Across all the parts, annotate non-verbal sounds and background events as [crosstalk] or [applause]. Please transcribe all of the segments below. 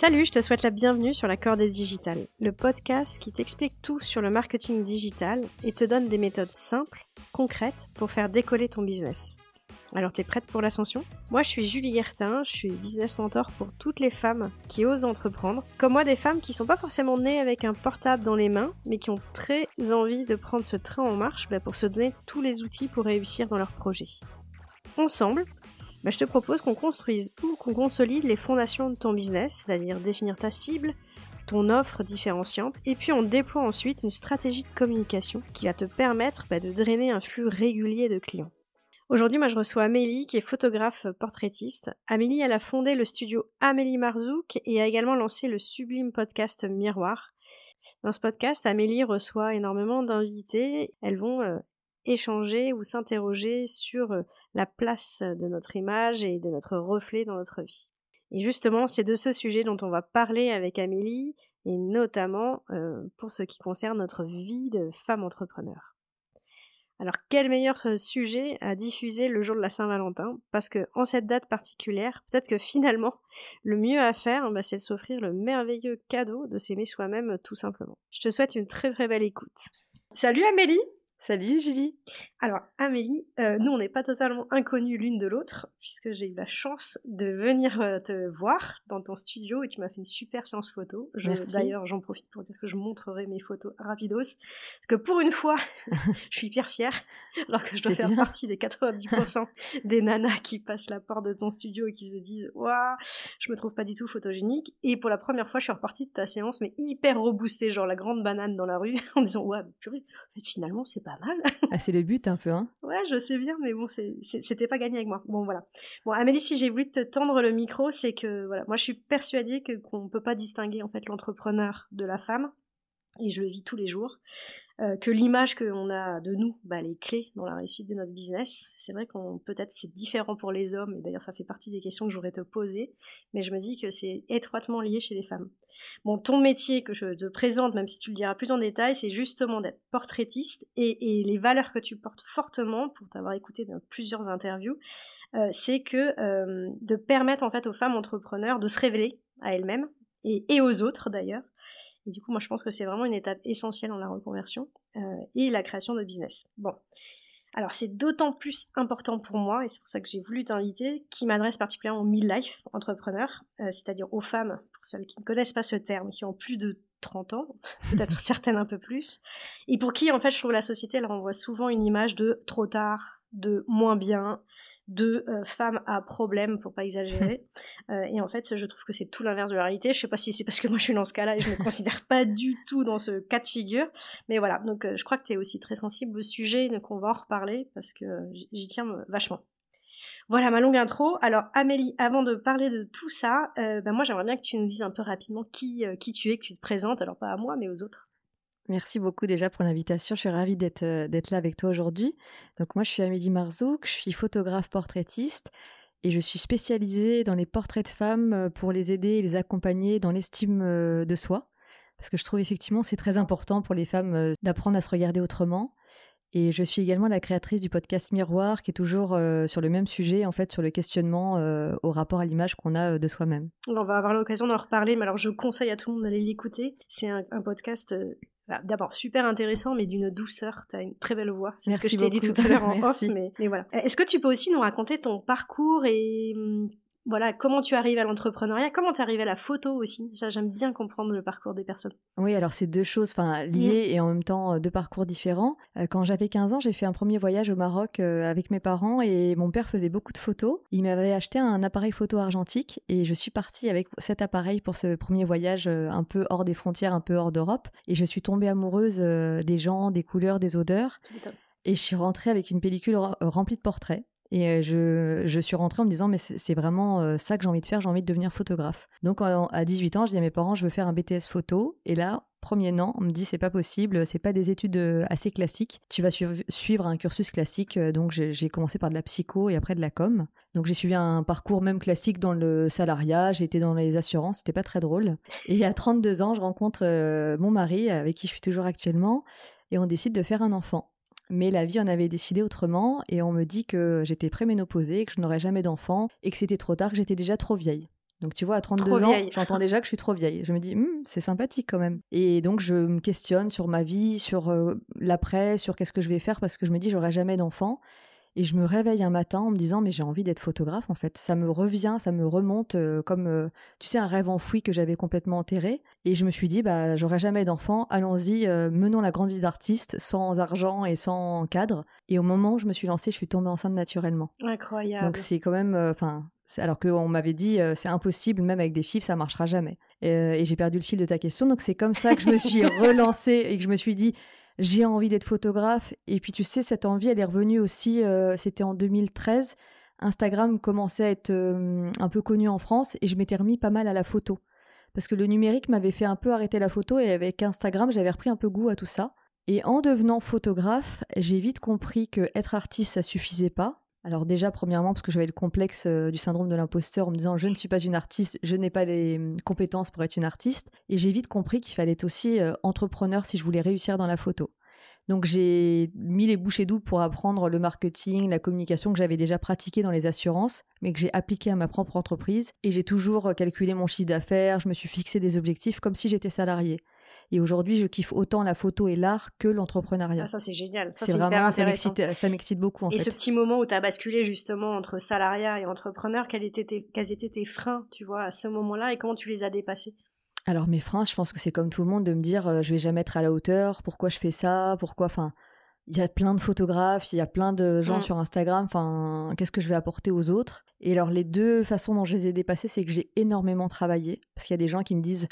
Salut, je te souhaite la bienvenue sur la Cordée Digitale, le podcast qui t'explique tout sur le marketing digital et te donne des méthodes simples, concrètes pour faire décoller ton business. Alors t'es prête pour l'ascension? Moi je suis Julie Guertin, je suis business mentor pour toutes les femmes qui osent entreprendre. Comme moi des femmes qui sont pas forcément nées avec un portable dans les mains, mais qui ont très envie de prendre ce train en marche bah, pour se donner tous les outils pour réussir dans leur projet. Ensemble, bah, je te propose qu'on construise ou qu'on consolide les fondations de ton business, c'est-à-dire définir ta cible, ton offre différenciante, et puis on déploie ensuite une stratégie de communication qui va te permettre bah, de drainer un flux régulier de clients. Aujourd'hui, moi, je reçois Amélie, qui est photographe portraitiste. Amélie, elle a fondé le studio Amélie Marzouk et a également lancé le sublime podcast Miroir. Dans ce podcast, Amélie reçoit énormément d'invités. Elles vont euh, échanger ou s'interroger sur euh, la place de notre image et de notre reflet dans notre vie. Et justement, c'est de ce sujet dont on va parler avec Amélie, et notamment euh, pour ce qui concerne notre vie de femme entrepreneur. Alors quel meilleur euh, sujet à diffuser le jour de la Saint-Valentin? Parce que en cette date particulière, peut-être que finalement, [laughs] le mieux à faire, bah, c'est de s'offrir le merveilleux cadeau de s'aimer soi-même tout simplement. Je te souhaite une très très belle écoute. Salut Amélie Salut Julie. Alors Amélie, euh, nous on n'est pas totalement inconnues l'une de l'autre, puisque j'ai eu la chance de venir euh, te voir dans ton studio et tu m'as fait une super séance photo. D'ailleurs j'en profite pour dire que je montrerai mes photos rapidos, parce que pour une fois, [laughs] je suis hyper fière, alors que je dois faire partie des 90% des nanas qui passent la porte de ton studio et qui se disent « Waouh, je me trouve pas du tout photogénique ». Et pour la première fois, je suis repartie de ta séance, mais hyper reboostée, genre la grande banane dans la rue, [laughs] en disant « Ouais, purée, en fait, finalement c'est pas mal. [laughs] ah, c'est le but un peu, hein Ouais, je sais bien, mais bon, c'était pas gagné avec moi. Bon, voilà. Bon, Amélie, si j'ai voulu te tendre le micro, c'est que, voilà, moi je suis persuadée que qu'on peut pas distinguer en fait l'entrepreneur de la femme, et je le vis tous les jours. Euh, que l'image qu'on a de nous, bah, les clés dans la réussite de notre business. C'est vrai qu'on peut-être c'est différent pour les hommes, et d'ailleurs ça fait partie des questions que j'aurais te poser, mais je me dis que c'est étroitement lié chez les femmes. Bon, ton métier que je te présente, même si tu le diras plus en détail, c'est justement d'être portraitiste et, les valeurs que tu portes fortement, pour t'avoir écouté dans plusieurs interviews, euh, c'est que euh, de permettre en fait aux femmes entrepreneurs de se révéler à elles-mêmes et aux autres d'ailleurs, et du coup, moi, je pense que c'est vraiment une étape essentielle dans la reconversion euh, et la création de business. Bon. Alors, c'est d'autant plus important pour moi, et c'est pour ça que j'ai voulu t'inviter, qui m'adresse particulièrement aux midlife entrepreneurs, euh, c'est-à-dire aux femmes, pour celles qui ne connaissent pas ce terme, qui ont plus de 30 ans, [laughs] peut-être [laughs] certaines un peu plus, et pour qui, en fait, je trouve la société, elle renvoie souvent une image de trop tard, de moins bien, de euh, femmes à problème, pour pas exagérer. [laughs] Euh, et en fait, je trouve que c'est tout l'inverse de la réalité. Je sais pas si c'est parce que moi je suis dans ce cas-là et je me [laughs] considère pas du tout dans ce cas de figure. Mais voilà, donc euh, je crois que tu es aussi très sensible au sujet, donc on va en reparler parce que j'y tiens vachement. Voilà ma longue intro. Alors Amélie, avant de parler de tout ça, ben moi j'aimerais bien que tu nous dises un peu rapidement qui, qui tu es, que tu te présentes, alors pas à moi mais aux autres. Merci beaucoup déjà pour l'invitation. Je suis ravie d'être euh, d'être là avec toi aujourd'hui. Donc moi, je suis Amélie Marzouk, je suis photographe portraitiste et je suis spécialisée dans les portraits de femmes euh, pour les aider et les accompagner dans l'estime euh, de soi. Parce que je trouve effectivement c'est très important pour les femmes d'apprendre à se regarder autrement. Et je suis également la créatrice du podcast Miroir, qui est toujours sur le même sujet, en fait, sur le questionnement au rapport à l'image qu'on a de soi-même. On va avoir l'occasion d'en reparler, mais alors je conseille à tout le monde d'aller l'écouter. C'est un, un, podcast D'abord, super intéressant, mais d'une douceur. Tu as une très belle voix. C'est ce que je t'ai dit tout à l'heure en [laughs] off. Mais, mais voilà. Est-ce que tu peux aussi nous raconter ton parcours et hum, voilà, comment tu arrives à l'entrepreneuriat, comment tu arrives à la photo aussi? Ça, j'aime bien comprendre le parcours des personnes. Oui, alors c'est deux choses enfin liées mm. et en même temps euh, deux parcours différents. Euh, quand j'avais 15 ans, j'ai fait un premier voyage au Maroc euh, avec mes parents et mon père faisait beaucoup de photos. Il m'avait acheté un appareil photo argentique et je suis partie avec cet appareil pour ce premier voyage un peu hors des frontières, un peu hors d'Europe et je suis tombée amoureuse des gens, des couleurs, des odeurs. Et je suis rentrée avec une pellicule remplie de portraits. Et je, je, suis rentrée en me disant, mais c'est vraiment ça que j'ai envie de faire, j'ai envie de devenir photographe. Donc à 18 ans, je dis à mes parents, je veux faire un BTS photo. Et là, premier an, on me dit, c'est pas possible, c'est pas des études assez classiques. Tu vas suivre un cursus classique. Donc j'ai commencé par de la psycho et après de la com. Donc j'ai suivi un parcours même classique dans le salariat, j'ai été dans les assurances, c'était pas très drôle. Et à 32 ans, je rencontre mon mari, avec qui je suis toujours actuellement, et on décide de faire un enfant. Mais la vie en avait décidé autrement et on me dit que j'étais préménopausée, que je n'aurais jamais d'enfant et que c'était trop tard, que j'étais déjà trop vieille. Donc tu vois, à 32 ans, j'entends déjà que je suis trop vieille. Je me dis, «Hmm, c'est sympathique quand même. Et donc je me questionne sur ma vie, sur l'après, sur qu'est-ce que je vais faire parce que je me dis, j'aurai jamais d'enfant. Et je me réveille un matin en me disant, mais j'ai envie d'être photographe en fait. Ça me revient, ça me remonte comme, tu sais, un rêve enfoui que j'avais complètement enterré. Et je me suis dit, bah, j'aurai jamais d'enfant, allons-y, menons la grande vie d'artiste sans argent et sans cadre. Et au moment où je me suis lancée, je suis tombée enceinte naturellement. Incroyable. Donc c'est quand même, enfin, alors qu'on m'avait dit c'est impossible, même avec des fibres, ça marchera jamais. et j'ai perdu le fil de ta question, donc c'est comme ça que je me suis [laughs] relancée et que je me suis dit j'ai envie d'être photographe. Et puis tu sais, cette envie, elle est revenue aussi, euh, c'était en 2013. Instagram commençait à être euh, un peu connu en France et je m'étais remis pas mal à la photo. Parce que le numérique m'avait fait un peu arrêter la photo et avec Instagram, j'avais repris un peu goût à tout ça. Et en devenant photographe, j'ai vite compris que être artiste, ça suffisait pas. Alors déjà, premièrement, parce que j'avais le complexe euh, du syndrome de l'imposteur en me disant je ne suis pas une artiste, je n'ai pas les hum, compétences pour être une artiste. Et j'ai vite compris qu'il fallait aussi euh, entrepreneur si je voulais réussir dans la photo. Donc j'ai mis les bouchées doubles pour apprendre le marketing, la communication que j'avais déjà pratiqué dans les assurances, mais que j'ai appliqué à ma propre entreprise. Et j'ai toujours euh, calculé mon chiffre d'affaires, je me suis fixé des objectifs comme si j'étais salarié. Et aujourd'hui, je kiffe autant la photo et l'art que l'entrepreneuriat. Ah, ça, c'est génial. Ça, c'est vraiment, ça m'excite beaucoup. En et ce petit moment où tu as basculé justement entre salariat et entrepreneur, quels étaient, tes, quels étaient tes freins, tu vois, à ce moment-là et comment tu les as dépassés? Alors mes freins, je pense que c'est comme tout le monde de me dire euh, je vais jamais être à la hauteur, pourquoi je fais ça, pourquoi enfin il y a plein de photographes, il y a plein de gens mm. sur Instagram, enfin qu'est-ce que je vais apporter aux autres? Et alors les deux façons dont je les ai dépassés, c'est que j'ai énormément travaillé parce qu'il y a des gens qui me disent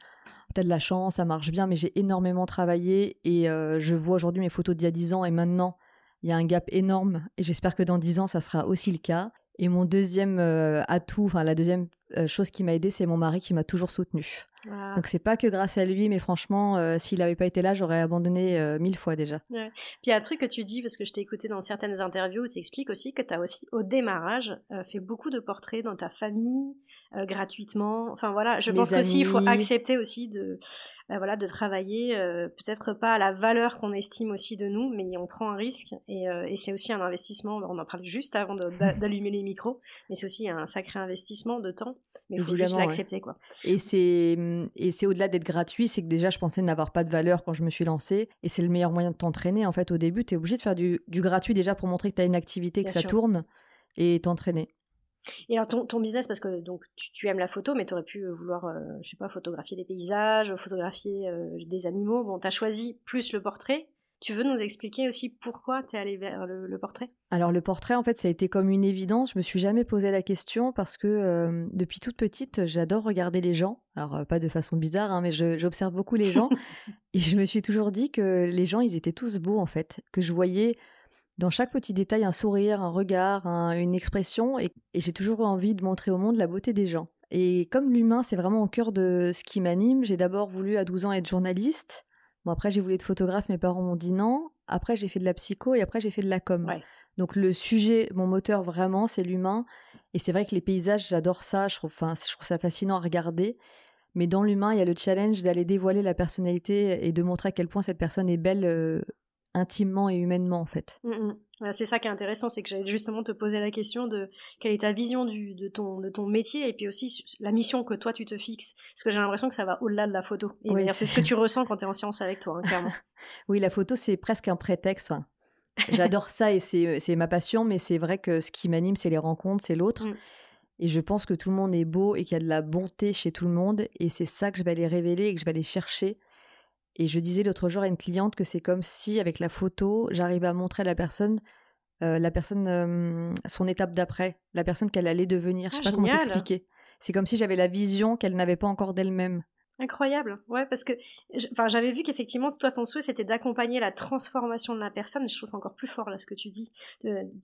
t'as de la chance, ça marche bien, mais j'ai énormément travaillé et euh, je vois aujourd'hui mes photos d'il y a 10 ans et maintenant, il y a un gap énorme et j'espère que dans 10 ans, ça sera aussi le cas. Et mon deuxième euh, atout, enfin la deuxième euh, chose qui m'a aidé, c'est mon mari qui m'a toujours soutenu. Ah. Donc c'est pas que grâce à lui, mais franchement, s'il n'avait pas été là, j'aurais abandonné mille fois déjà. Puis il y a un truc que tu dis, parce que je t'ai écouté dans certaines interviews, où tu expliques aussi que tu as aussi, au démarrage, fait beaucoup de portraits dans ta famille, euh, gratuitement. Enfin voilà, je pense qu'aussi il faut accepter aussi de bah, voilà de travailler euh, peut-être pas à la valeur qu'on estime aussi de nous, mais on prend un risque et, euh, et c'est aussi un investissement. On en parle juste avant [laughs] d'allumer les micros, mais c'est aussi un sacré investissement de temps. Mais il faut juste l'accepter quoi. Et c'est et c'est au-delà d'être gratuit, c'est que déjà je pensais n'avoir pas de valeur quand je me suis lancée et c'est le meilleur moyen de t'entraîner en fait au début. Tu es obligé de faire du, du gratuit déjà pour montrer que tu as une activité, que ça tourne et t'entraîner. Et alors ton, ton, business, parce que donc tu, aimes la photo, mais tu aurais pu euh, vouloir, euh, je sais pas, photographier des paysages, photographier euh, des animaux. Bon, tu as choisi plus le portrait. Tu veux nous expliquer aussi pourquoi tu es allé vers le, portrait? Alors le portrait, en fait, ça a été comme une évidence. Je me suis jamais posé la question parce que depuis toute petite, j'adore regarder les gens. Alors pas de façon bizarre, hein, mais j'observe beaucoup les gens. [laughs] et je me suis toujours dit que les gens, ils étaient tous beaux, en fait. Que je voyais dans chaque petit détail un sourire, un regard, une expression, et, j'ai toujours envie de montrer au monde la beauté des gens. Et comme l'humain, c'est vraiment au cœur de ce qui m'anime, j'ai d'abord voulu à 12 ans être journaliste. Bon, après, j'ai voulu être photographe, mes parents m'ont dit non. Après, j'ai fait de la psycho et après, j'ai fait de la com. Donc, le sujet, mon moteur vraiment, c'est l'humain. Et c'est vrai que les paysages, j'adore ça. Je trouve, enfin, je trouve ça fascinant à regarder. Mais dans l'humain, il y a le challenge d'aller dévoiler la personnalité et de montrer à quel point cette personne est belle euh, intimement et humainement en fait. Mmh, mmh. C'est ça qui est intéressant, c'est que j'allais justement te poser la question de quelle est ta vision du, de, ton, de ton métier et puis aussi la mission que toi tu te fixes. Parce que j'ai l'impression que ça va au-delà de la photo. Et c'est ce que tu ressens quand tu es en séance avec toi, hein, clairement. [laughs] oui, la photo c'est presque un prétexte. J'adore ça et c'est ma passion, mais c'est vrai que ce qui m'anime c'est les rencontres, c'est l'autre. Mmh. Et je pense que tout le monde est beau et qu'il y a de la bonté chez tout le monde. Et c'est ça que je vais aller révéler et que je vais aller chercher et je disais l'autre jour à une cliente que c'est comme si, avec la photo, j'arrivais à montrer à la personne, euh, la personne son étape d'après, la personne qu'elle allait devenir. je sais ah, pas comment t'expliquer. C'est comme si j'avais la vision qu'elle n'avait pas encore d'elle-même. Incroyable, ouais, parce que enfin, j'avais vu qu'effectivement, toi, ton souhait, c'était d'accompagner la transformation de la personne. Je trouve ça encore plus fort, là, ce que tu dis.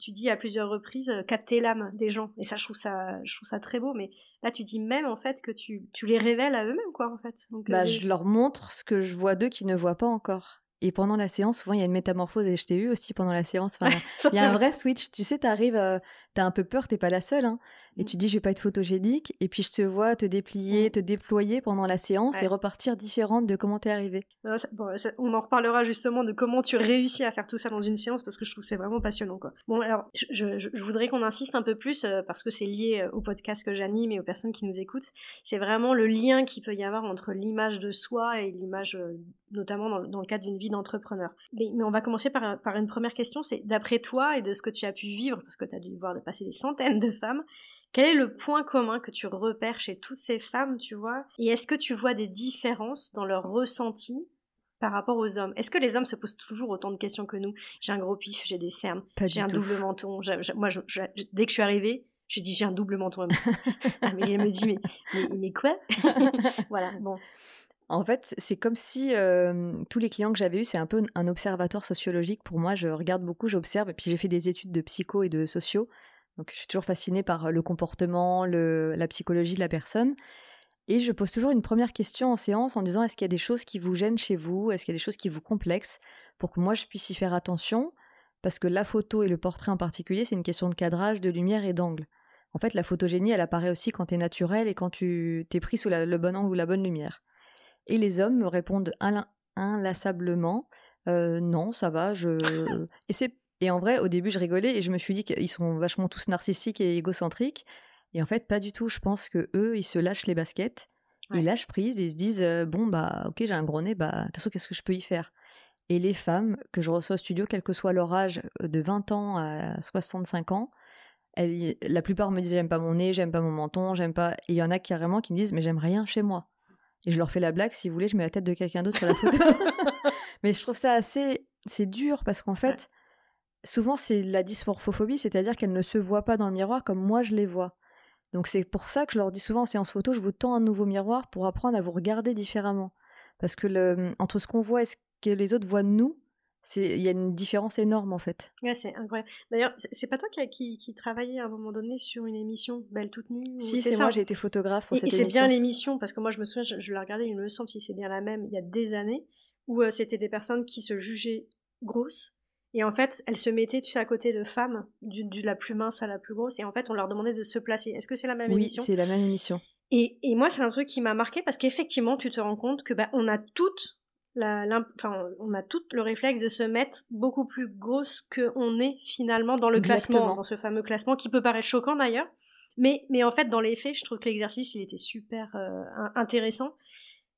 tu dis à plusieurs reprises, euh, capter l'âme des gens. Et ça je, trouve ça, je trouve ça très beau. Mais là, tu dis même, en fait, que tu, tu les révèles à eux-mêmes, quoi, en fait. Donc, bah, euh, Je leur montre ce que je vois d'eux qui ne voient pas encore. Et pendant la séance, souvent, il y a une métamorphose, et je t'ai eu aussi pendant la séance. [laughs] il y a un vrai switch. Tu sais, tu arrives, euh, tu as un peu peur, t'es pas la seule. Hein. Et mmh. tu dis je vais pas être photogénique et puis je te vois te déplier, mmh. te déployer pendant la séance et repartir différente de comment t'es arrivé. on en reparlera justement de comment tu réussis à faire tout ça dans une séance parce que je trouve que c'est vraiment passionnant quoi. Bon alors je, voudrais qu'on insiste un peu plus euh, parce que c'est lié euh, au podcast que j'anime et aux personnes qui nous écoutent. C'est vraiment le lien qu'il peut y avoir entre l'image de soi et l'image euh, notamment dans, le cadre d'une vie d'entrepreneur. Mais, on va commencer par, par une première question, c'est d'après toi et de ce que tu as pu vivre, parce que tu as dû voir de passer des centaines de femmes, quel est le point commun que tu repères chez toutes ces femmes, tu vois? Et est-ce que tu vois des différences dans leur ressenti par rapport aux hommes? Est-ce que les hommes se posent toujours autant de questions que nous? J'ai un gros pif, j'ai des cernes, j'ai un double menton. moi, dès que je suis arrivée, j'ai dit j'ai un double menton. [laughs] ah, mais elle me dit mais, mais, quoi? [laughs] [laughs] Voilà, bon. En fait, c'est comme si tous les clients que j'avais eus, c'est un peu un observatoire sociologique pour moi. Je regarde beaucoup, j'observe, et puis j'ai fait des études de psycho et de sociaux. Donc je suis toujours fascinée par le comportement, la psychologie de la personne. Et je pose toujours une première question en séance en disant est-ce qu'il y a des choses qui vous gênent chez vous? Est-ce qu'il y a des choses qui vous complexent? Pour que moi je puisse y faire attention. Parce que la photo et le portrait en particulier, c'est une question de cadrage, de lumière et d'angle. En fait, la photogénie, elle apparaît aussi quand tu es naturel et quand tu t'es pris sous le bon angle ou la bonne lumière. Et les hommes me répondent inlassablement non, ça va, je. et c'est et en vrai, au début, je rigolais et je me suis dit qu'ils sont vachement tous narcissiques et égocentriques. Et en fait, pas du tout. Je pense que eux, ils se lâchent les baskets, ils lâchent prise et ils se disent bon bah ok, j'ai un gros nez, bah de toute façon, qu'est-ce que je peux y faire? Et les femmes que je reçois au studio, quel que soit leur âge, de 20 ans à 65 ans, elles, la plupart me disent j'aime pas mon nez, j'aime pas mon menton, j'aime pas. Et il y en a carrément qui me disent mais j'aime rien chez moi. Et je leur fais la blague, si vous voulez, je mets la tête de quelqu'un d'autre sur la photo. [laughs] mais je trouve ça assez, c'est dur parce qu'en fait souvent c'est la dysmorphophobie, c'est-à-dire qu'elles ne se voient pas dans le miroir comme moi je les vois. Donc c'est pour ça que je leur dis souvent en séance photo, je vous tends un nouveau miroir pour apprendre à vous regarder différemment. Parce que le, entre ce qu'on voit et ce que les autres voient de nous, il y a une différence énorme en fait. Ouais, c'est incroyable. D'ailleurs, c'est pas toi qui, qui, travaillait à un moment donné sur une émission Belle toute nue Si, c'est moi, j'ai été photographe pour et, cette et c'est bien l'émission, parce que moi je me souviens, je, je l'ai regardée, il me semble si c'est bien la même, il y a des années, où euh, c'était des personnes qui se jugeaient grosses et en fait, elles se mettaient, tu sais, à côté de femmes, du, la plus mince à la plus grosse, et en fait, on leur demandait de se placer. Est-ce que c'est la même émission? Oui, c'est la même émission. Et, et moi, c'est un truc qui m'a marqué parce qu'effectivement, tu te rends compte que bah, on a toutes la, enfin, on a tout le réflexe de se mettre beaucoup plus grosse que on est finalement dans le classement, dans ce fameux classement qui peut paraître choquant d'ailleurs. Mais, mais en fait, dans les faits, je trouve que l'exercice, il était super euh, intéressant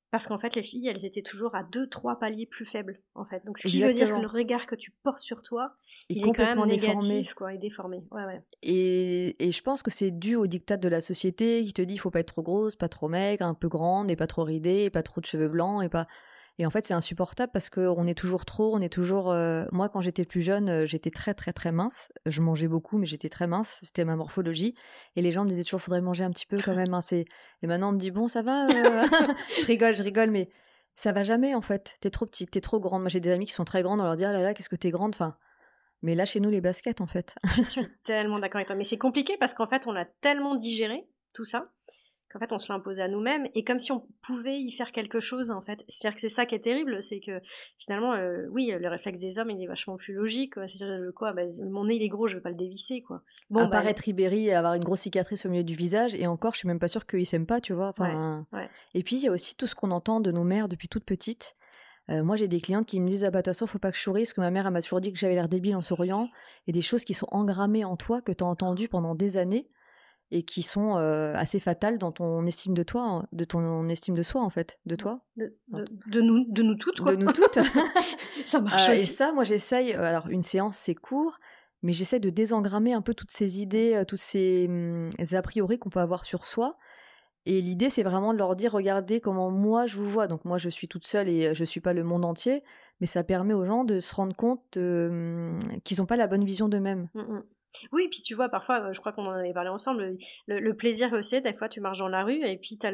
parce qu'en fait, les filles, elles étaient toujours à deux, trois paliers plus faibles, en fait. Donc, ce qui veut dire que le regard que tu portes sur toi, il, est, quand même négatif, déformé. quoi, et déformé. Ouais, ouais. Et, et, je pense que c'est dû au diktat de la société qui te dit, il faut pas être trop grosse, pas trop maigre, un peu grande, et pas trop ridée, et pas trop de cheveux blancs, et pas. Et en fait, c'est insupportable parce qu'on est toujours trop, on est toujours. Euh, moi, quand j'étais plus jeune, euh, j'étais très, très, très mince. Je mangeais beaucoup, mais j'étais très mince. C'était ma morphologie. Et les gens me disaient toujours, faudrait manger un petit peu quand même. Hein, et maintenant, on me dit, bon, ça va. Euh, [laughs] [laughs] je rigole, je rigole, mais ça va jamais en fait. T'es trop petite, t'es trop grande. Moi, j'ai des amis qui sont très grandes. On leur dit, ah là là, qu'est-ce que t'es grande. Enfin. Mais là, chez nous, les baskets, en fait. je suis tellement d'accord avec toi. Mais c'est compliqué parce qu'en fait, on a tellement digéré tout ça qu'en fait on se l'impose à nous-mêmes et comme si on pouvait y faire quelque chose en fait. C'est-à-dire que c'est ça qui est terrible, c'est que finalement, euh, oui, le réflexe des hommes il est vachement plus logique. C'est-à-dire quoi, bah, mon nez il est gros, je veux pas le dévisser quoi. Bon, Apparaître bah, Ribéry et avoir une grosse cicatrice au milieu du visage et encore, je suis même pas sûre qu'ils s'aiment pas, tu vois. Enfin, Et puis il y a aussi tout ce qu'on entend de nos mères depuis toute petite. Euh, moi, j'ai des clientes qui me disent Ah bah, de toute façon, faut pas que je souris, parce que ma mère, m'a toujours dit que j'avais l'air débile en souriant, et des choses qui sont engrammées en toi, que tu as entendues pendant des années, et qui sont assez fatales dans ton estime de toi, hein, de ton estime de soi en fait, de toi. De, nous, de nous toutes quoi. De nous toutes. [laughs] ça marche aussi. Et ça, moi j'essaye. Alors une séance c'est court, mais j'essaie de désengrammer un peu toutes ces idées, toutes ces mmh, a priori qu'on peut avoir sur soi. Et l'idée, c'est vraiment de leur dire, regardez comment moi je vous vois. Donc moi, je suis toute seule et je suis pas le monde entier, mais ça permet aux gens de se rendre compte mmh, qu'ils n'ont pas la bonne vision d'eux-mêmes. Mmh, oui, puis tu vois, parfois, euh, je crois qu'on en avait parlé ensemble, le, plaisir que c'est, des fois, tu marches dans la rue et puis tu as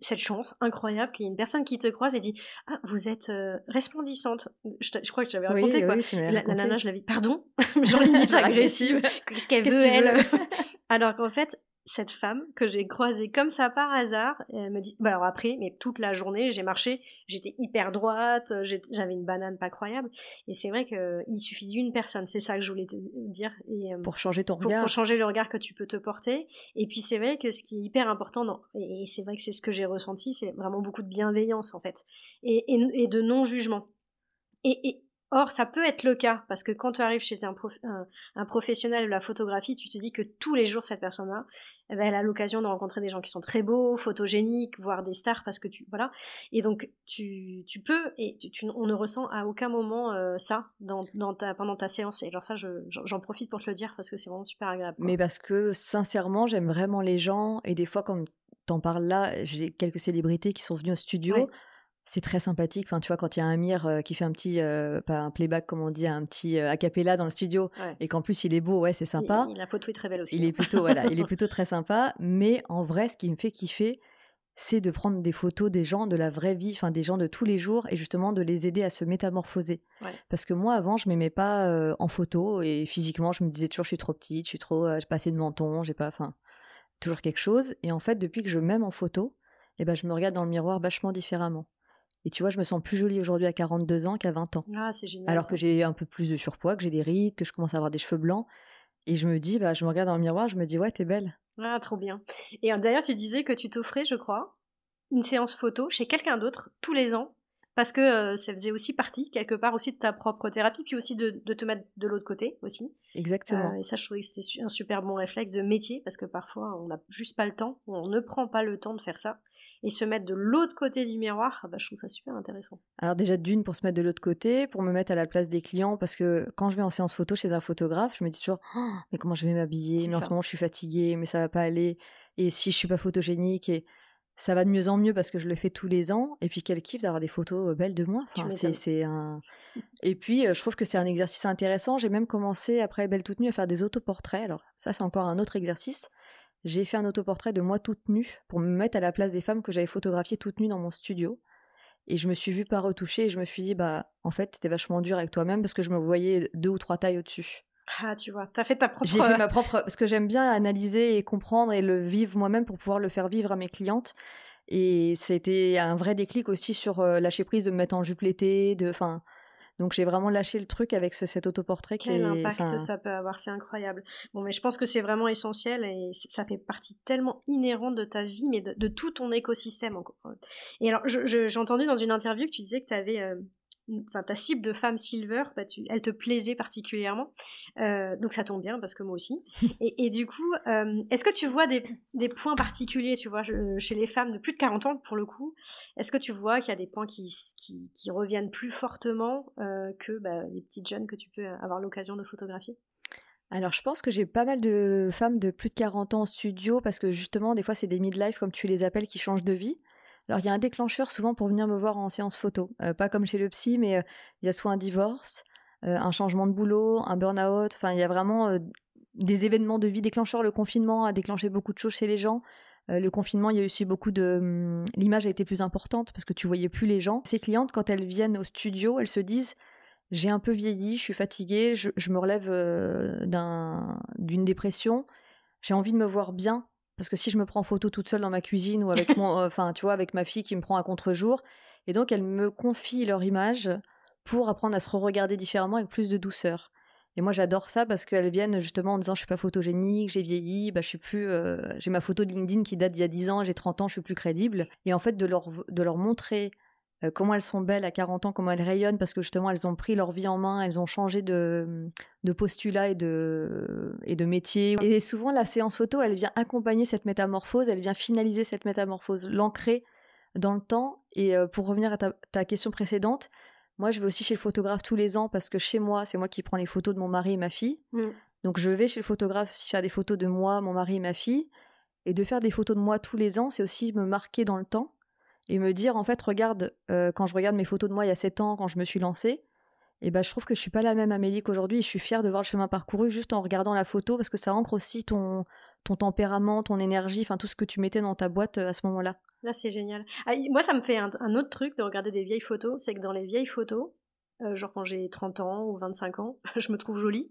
cette chance incroyable qu'il y ait une personne qui te croise et dit Ah, vous êtes euh, resplendissante. Je, crois que je l'avais raconté, quoi. la, nana, je l'avais Pardon [laughs] Genre limite [laughs] agressive. Qu'est-ce qu'elle veut, elle? [laughs] Alors qu'en fait, cette femme que j'ai croisée comme ça par hasard. elle me dit, bah alors après, mais toute la journée, j'ai marché, j'étais hyper droite, j'avais une banane pas croyable. Et c'est vrai qu'il suffit d'une personne, c'est ça que je voulais te dire. Et, euh, pour changer ton regard. Pour changer le regard que tu peux te porter. Et puis c'est vrai que ce qui est hyper important, dans, et c'est vrai que c'est ce que j'ai ressenti, c'est vraiment beaucoup de bienveillance en fait. Et, et, de non-jugement. et, Or, ça peut être le cas, parce que quand tu arrives chez un, un, professionnel de la photographie, tu te dis que tous les jours, cette personne-là, eh ben, elle a l'occasion de rencontrer des gens qui sont très beaux, photogéniques, voire des stars, parce que tu. Voilà. Et donc, tu, tu peux, et tu, on ne ressent à aucun moment euh, ça dans, dans ta, pendant ta séance. Et alors, ça, j'en profite pour te le dire, parce que c'est vraiment super agréable. Mais parce que, sincèrement, j'aime vraiment les gens, et des fois, comme t'en parles là, j'ai quelques célébrités qui sont venues au studio c'est très sympathique. Enfin, tu vois, quand il y a un Mir qui fait un petit, pas un playback comme on dit, un petit a cappella dans le studio, et qu'en plus il est beau, ouais, c'est sympa. la photo est très belle aussi. Il est hein. plutôt, voilà, il est [laughs] plutôt très sympa. Mais en vrai, ce qui me fait kiffer, c'est de prendre des photos des gens de la vraie vie, enfin des gens de tous les jours, et justement de les aider à se métamorphoser. Parce que moi, avant, je m'aimais pas en photo, et physiquement, je me disais toujours, je suis trop petite, je suis trop, j'ai pas assez de menton, j'ai pas, enfin, toujours quelque chose. Et en fait, depuis que je m'aime en photo, eh ben, je me regarde dans le miroir vachement différemment. Et tu vois, je me sens plus jolie aujourd'hui à 42 ans qu'à 20 ans. Ah, c'est génial. Alors que j'ai un peu plus de surpoids, que j'ai des rides, que je commence à avoir des cheveux blancs. Et je me dis, bah, je me regarde dans le miroir, je me dis, ouais, t'es belle. Ah, trop bien. Et euh, d'ailleurs, tu disais que tu t'offrais, je crois, une séance photo chez quelqu'un d'autre tous les ans. Parce que euh, ça faisait aussi partie, quelque part, aussi de ta propre thérapie, puis aussi de, te mettre de l'autre côté aussi. Exactement. Euh, et ça, je trouvais que c'était un super bon réflexe de métier, parce que parfois, on n'a juste pas le temps, on ne prend pas le temps de faire ça et se mettre de l'autre côté du miroir, ah bah, je trouve ça super intéressant. Alors déjà d'une pour se mettre de l'autre côté, pour me mettre à la place des clients, parce que quand je vais en séance photo chez un photographe, je me dis toujours «Oh, mais comment je vais m'habiller, mais en ce moment je suis fatiguée, mais ça va pas aller, et si je suis pas photogénique et ça va de mieux en mieux parce que je le fais tous les ans. Et puis, quel kiff d'avoir des photos belles de moi. Enfin, c'est, un... [laughs] Et puis, je trouve que c'est un exercice intéressant. J'ai même commencé, après Belle toute nue, à faire des autoportraits. Alors, ça, c'est encore un autre exercice j'ai fait un autoportrait de moi toute nue pour me mettre à la place des femmes que j'avais photographiées toutes nues dans mon studio. Et je me suis vue pas retoucher et je me suis dit, bah, en fait, t'étais vachement dur avec toi-même parce que je me voyais deux ou trois tailles au-dessus. Ah, tu vois, t'as fait ta propre. J'ai fait ma [laughs] propre. Parce que j'aime bien analyser et comprendre et le vivre moi-même pour pouvoir le faire vivre à mes clientes. Et c'était un vrai déclic aussi sur euh, lâcher prise de me mettre en jupe l'été, de. Enfin, donc j'ai vraiment lâché le truc avec ce, cet autoportrait. Quel impact ça peut avoir, c'est incroyable. Bon, mais je pense que c'est vraiment essentiel et ça fait partie tellement inhérente de ta vie, mais de, tout ton écosystème. Encore. Et alors, j'ai entendu dans une interview que tu disais que tu avais euh, enfin ta cible de femme silver, bah, elle te plaisait particulièrement. Euh, donc ça tombe bien parce que moi aussi. [laughs] Et, du coup, euh, est-ce que tu vois des, points particuliers, tu vois, chez les femmes de plus de 40 ans pour le coup Est-ce que tu vois qu'il y a des points qui, qui, reviennent plus fortement euh, que bah, les petites jeunes que tu peux avoir l'occasion de photographier? Alors, je pense que j'ai pas mal de femmes de plus de 40 ans en studio parce que justement, des fois, c'est des midlife, comme tu les appelles, qui changent de vie. Alors, il y a un déclencheur souvent pour venir me voir en séance photo. Euh, pas comme chez le psy, mais euh, il y a soit un divorce, euh, un changement de boulot, un burn-out. Enfin, il y a vraiment des événements de vie déclencheurs. Le confinement a déclenché beaucoup de choses chez les gens. le confinement, il y a aussi beaucoup de. Hum, l'image a été plus importante parce que tu voyais plus les gens. Ces clientes, quand elles viennent au studio, elles se disent j'ai un peu vieilli, je suis fatiguée, je me relève d'une dépression, j'ai envie de me voir bien parce que si je me prends photo toute seule dans ma cuisine ou avec [laughs] mon, euh, enfin, tu vois, avec ma fille qui me prend à contre-jour, et donc elles me confient leur image pour apprendre à se re-regarder différemment avec plus de douceur. Et moi, j'adore ça parce qu'elles viennent justement en disant je suis pas photogénique, j'ai vieilli, bah je suis plus, euh, j'ai ma photo de LinkedIn qui date d'il y a 10 ans, j'ai 30 ans, je suis plus crédible. Et en fait, de leur de leur montrer euh, comment elles sont belles à 40 ans, comment elles rayonnent, parce que justement elles ont pris leur vie en main, elles ont changé de, de postulat et de, et de métier. Et souvent la séance photo, elle vient accompagner cette métamorphose, elle vient finaliser cette métamorphose, l'ancrer dans le temps. Et euh, pour revenir à ta, question précédente, moi je vais aussi chez le photographe tous les ans parce que chez moi, c'est moi qui prends les photos de mon mari et ma fille. Mmh. Donc je vais chez le photographe aussi faire des photos de moi, mon mari et ma fille. Et de faire des photos de moi tous les ans, c'est aussi me marquer dans le temps et me dire en fait regarde euh, quand je regarde mes photos de moi il y a 7 ans quand je me suis lancée et ben je trouve que je suis pas la même Amélie qu'aujourd'hui je suis fière de voir le chemin parcouru juste en regardant la photo parce que ça ancre aussi ton ton tempérament, ton énergie, enfin tout ce que tu mettais dans ta boîte euh, à ce moment-là. Là, c'est génial. Ah, moi ça me fait un, autre truc de regarder des vieilles photos, c'est que dans les vieilles photos, euh, genre quand j'ai 30 ans ou 25 ans, [laughs] je me trouve jolie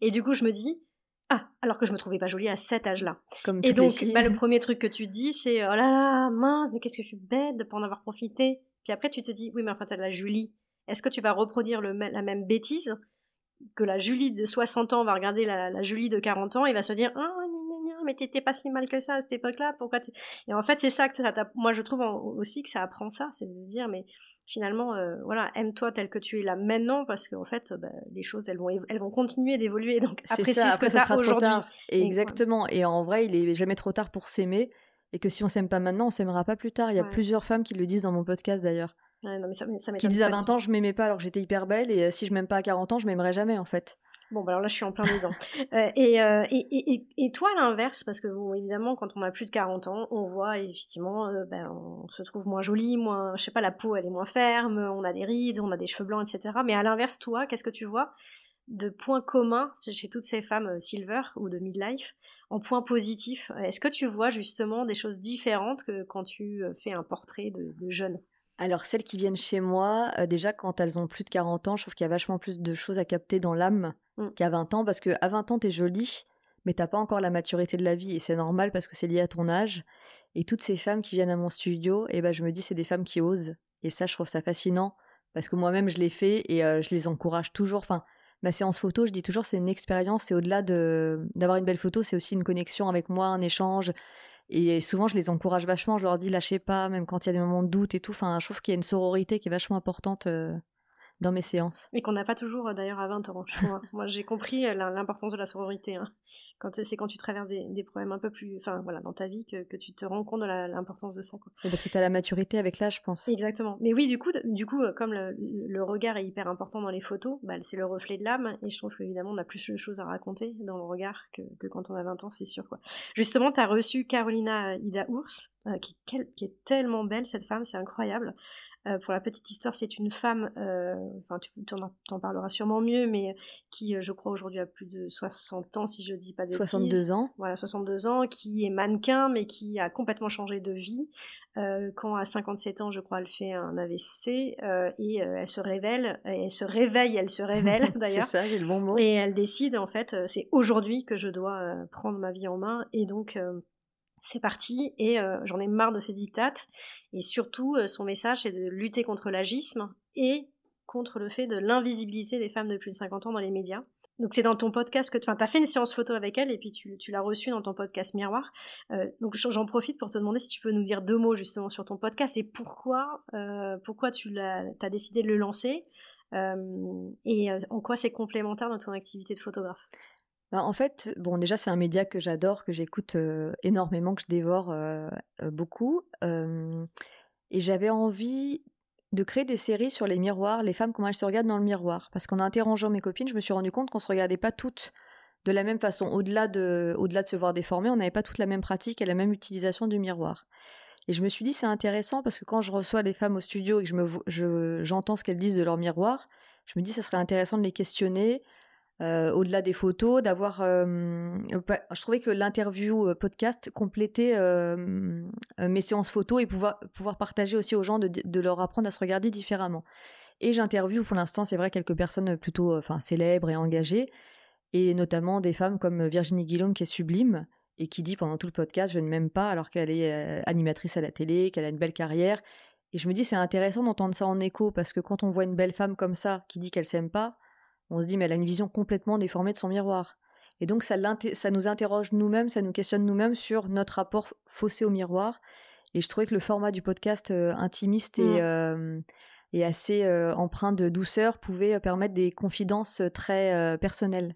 et du coup je me dis Ah, alors que je me trouvais pas jolie à cet âge-là. Comme et donc, bah, le [laughs] premier truc que tu dis, c'est oh là là, mince, mais qu'est-ce que je suis bête de pas en avoir profité. Puis après, tu te dis, oui, mais enfin, t'as la Julie. Est-ce que tu vas reproduire le, la même bêtise que la Julie de 60 ans va regarder la, Julie de 40 ans et va se dire ah mais t'étais pas si mal que ça à cette époque-là pourquoi tu... et en fait c'est ça que ça moi je trouve aussi que ça apprend ça c'est de dire mais finalement euh, voilà aime-toi tel que tu es là maintenant parce qu'en fait bah, les choses elles vont elles vont continuer d'évoluer donc apprécie ça, ce que tu as aujourd'hui. exactement. Et en vrai il est jamais trop tard pour s'aimer et que si on s'aime pas maintenant on s'aimera pas plus tard. Il y a plusieurs femmes qui le disent dans mon podcast d'ailleurs. Qui disent à 20 ans je m'aimais pas alors que j'étais hyper belle et euh, si je m'aime pas à 40 ans je m'aimerai jamais en fait. Bon, bah alors là, je suis en plein dedans. [laughs] Euh, euh, et, et, et, toi, à l'inverse, parce que bon, évidemment, quand on a plus de 40 ans, on voit effectivement, ben, on se trouve moins jolie, moins, je sais pas, la peau, elle est moins ferme, on a des rides, on a des cheveux blancs, etc. Mais à l'inverse, toi, qu'est-ce que tu vois de points communs chez toutes ces femmes silver ou de midlife en points positifs Est-ce que tu vois justement des choses différentes que quand tu fais un portrait de, de jeunes alors, celles qui viennent chez moi, euh, déjà, quand elles ont plus de 40 ans, je trouve qu'il y a vachement plus de choses à capter dans l'âme mmh. qu'à 20 ans, parce qu'à 20 ans, t'es jolie, mais t'as pas encore la maturité de la vie, et c'est normal parce que c'est lié à ton âge. Et toutes ces femmes qui viennent à mon studio, et eh ben, je me dis, c'est des femmes qui osent. Et ça, je trouve ça fascinant, parce que moi-même, je l'ai fait, et euh, je les encourage toujours. Enfin, ma séance photo, je dis toujours, c'est une expérience, c'est au-delà de d'avoir une belle photo, c'est aussi une connexion avec moi, un échange. Et souvent, je les encourage vachement. Je leur dis lâchez pas, même quand il y a des moments de doute et tout. Enfin, je trouve qu'il y a une sororité qui est vachement importante euh, dans mes séances. Et qu'on n'a pas toujours euh, d'ailleurs à 20 ans. [laughs] Moi, j'ai compris euh, l'importance de la sororité. Hein. Quand c'est quand tu traverses des, problèmes un peu plus, enfin voilà, dans ta vie que, que tu te rends compte de l'importance de ça. Quoi. parce que tu as la maturité avec l'âge, je pense. Exactement. Mais oui, du coup, du coup, euh, comme le, regard est hyper important dans les photos, bah, c'est le reflet de l'âme. Et je trouve qu'évidemment, on a plus de choses à raconter dans le regard que, que quand on a 20 ans, c'est sûr. Quoi. Justement, tu as reçu Carolina Ida Ours, qui, qui, est tellement belle, cette femme, c'est incroyable. Euh, pour la petite histoire, c'est une femme, euh, enfin tu t'en parleras sûrement mieux, mais qui, euh, je crois, aujourd'hui a plus de 60 ans, si je dis pas de 62 ans. Voilà, 62 ans, qui est mannequin, mais qui a complètement changé de vie. quand à 57 ans, je crois, elle fait un AVC et elle se révèle, elle se réveille, elle se révèle [laughs] d'ailleurs. c'est ça, j'ai le bon mot. Et elle décide, en fait, c'est aujourd'hui que je dois prendre ma vie en main et donc c'est parti et euh, j'en ai marre de ces dictates. Et surtout, euh, son message c'est de lutter contre l'agisme et contre le fait de l'invisibilité des femmes de plus de 50 ans dans les médias. Donc c'est dans ton podcast que tu as fait une séance photo avec elle et puis tu, l'as reçue dans ton podcast Miroir. Euh, donc j'en profite pour te demander si tu peux nous dire deux mots justement sur ton podcast et pourquoi, pourquoi tu as, décidé de le lancer et en quoi c'est complémentaire dans ton activité de photographe? Bah, en fait, bon, déjà, c'est un média que j'adore, que j'écoute énormément, que je dévore beaucoup. et j'avais envie de créer des séries sur les miroirs, les femmes, comment elles se regardent dans le miroir. Parce qu'en interrogeant mes copines, je me suis rendu compte qu'on se regardait pas toutes de la même façon. Au-delà de, au-delà de se voir déformer, on n'avait pas toute la même pratique et la même utilisation du miroir. Et je me suis dit, c'est intéressant parce que quand je reçois les femmes au studio et que je me, j'entends ce qu'elles disent de leur miroir, je me dis, ça serait intéressant de les questionner, euh, au-delà des photos, d'avoir. Euh, je trouvais que l'interview euh, podcast complétait mes séances photos et pouvoir, pouvoir partager aussi aux gens de, leur apprendre à se regarder différemment. Et j'interviewe pour l'instant, c'est vrai, quelques personnes plutôt enfin, célèbres et engagées, et notamment des femmes comme Virginie Guillaume qui est sublime et qui dit pendant tout le podcast Je ne m'aime pas alors qu'elle est animatrice à la télé, qu'elle a une belle carrière. Et je me dis, c'est intéressant d'entendre ça en écho parce que quand on voit une belle femme comme ça qui dit qu'elle s'aime pas, on se dit, mais elle a une vision complètement déformée de son miroir. Et donc, ça, ça nous interroge nous-mêmes, ça nous questionne nous-mêmes sur notre rapport faussé au miroir. Et je trouvais que le format du podcast euh, intimiste et, mmh. euh, et assez euh, empreint de douceur pouvait permettre des confidences très personnelles.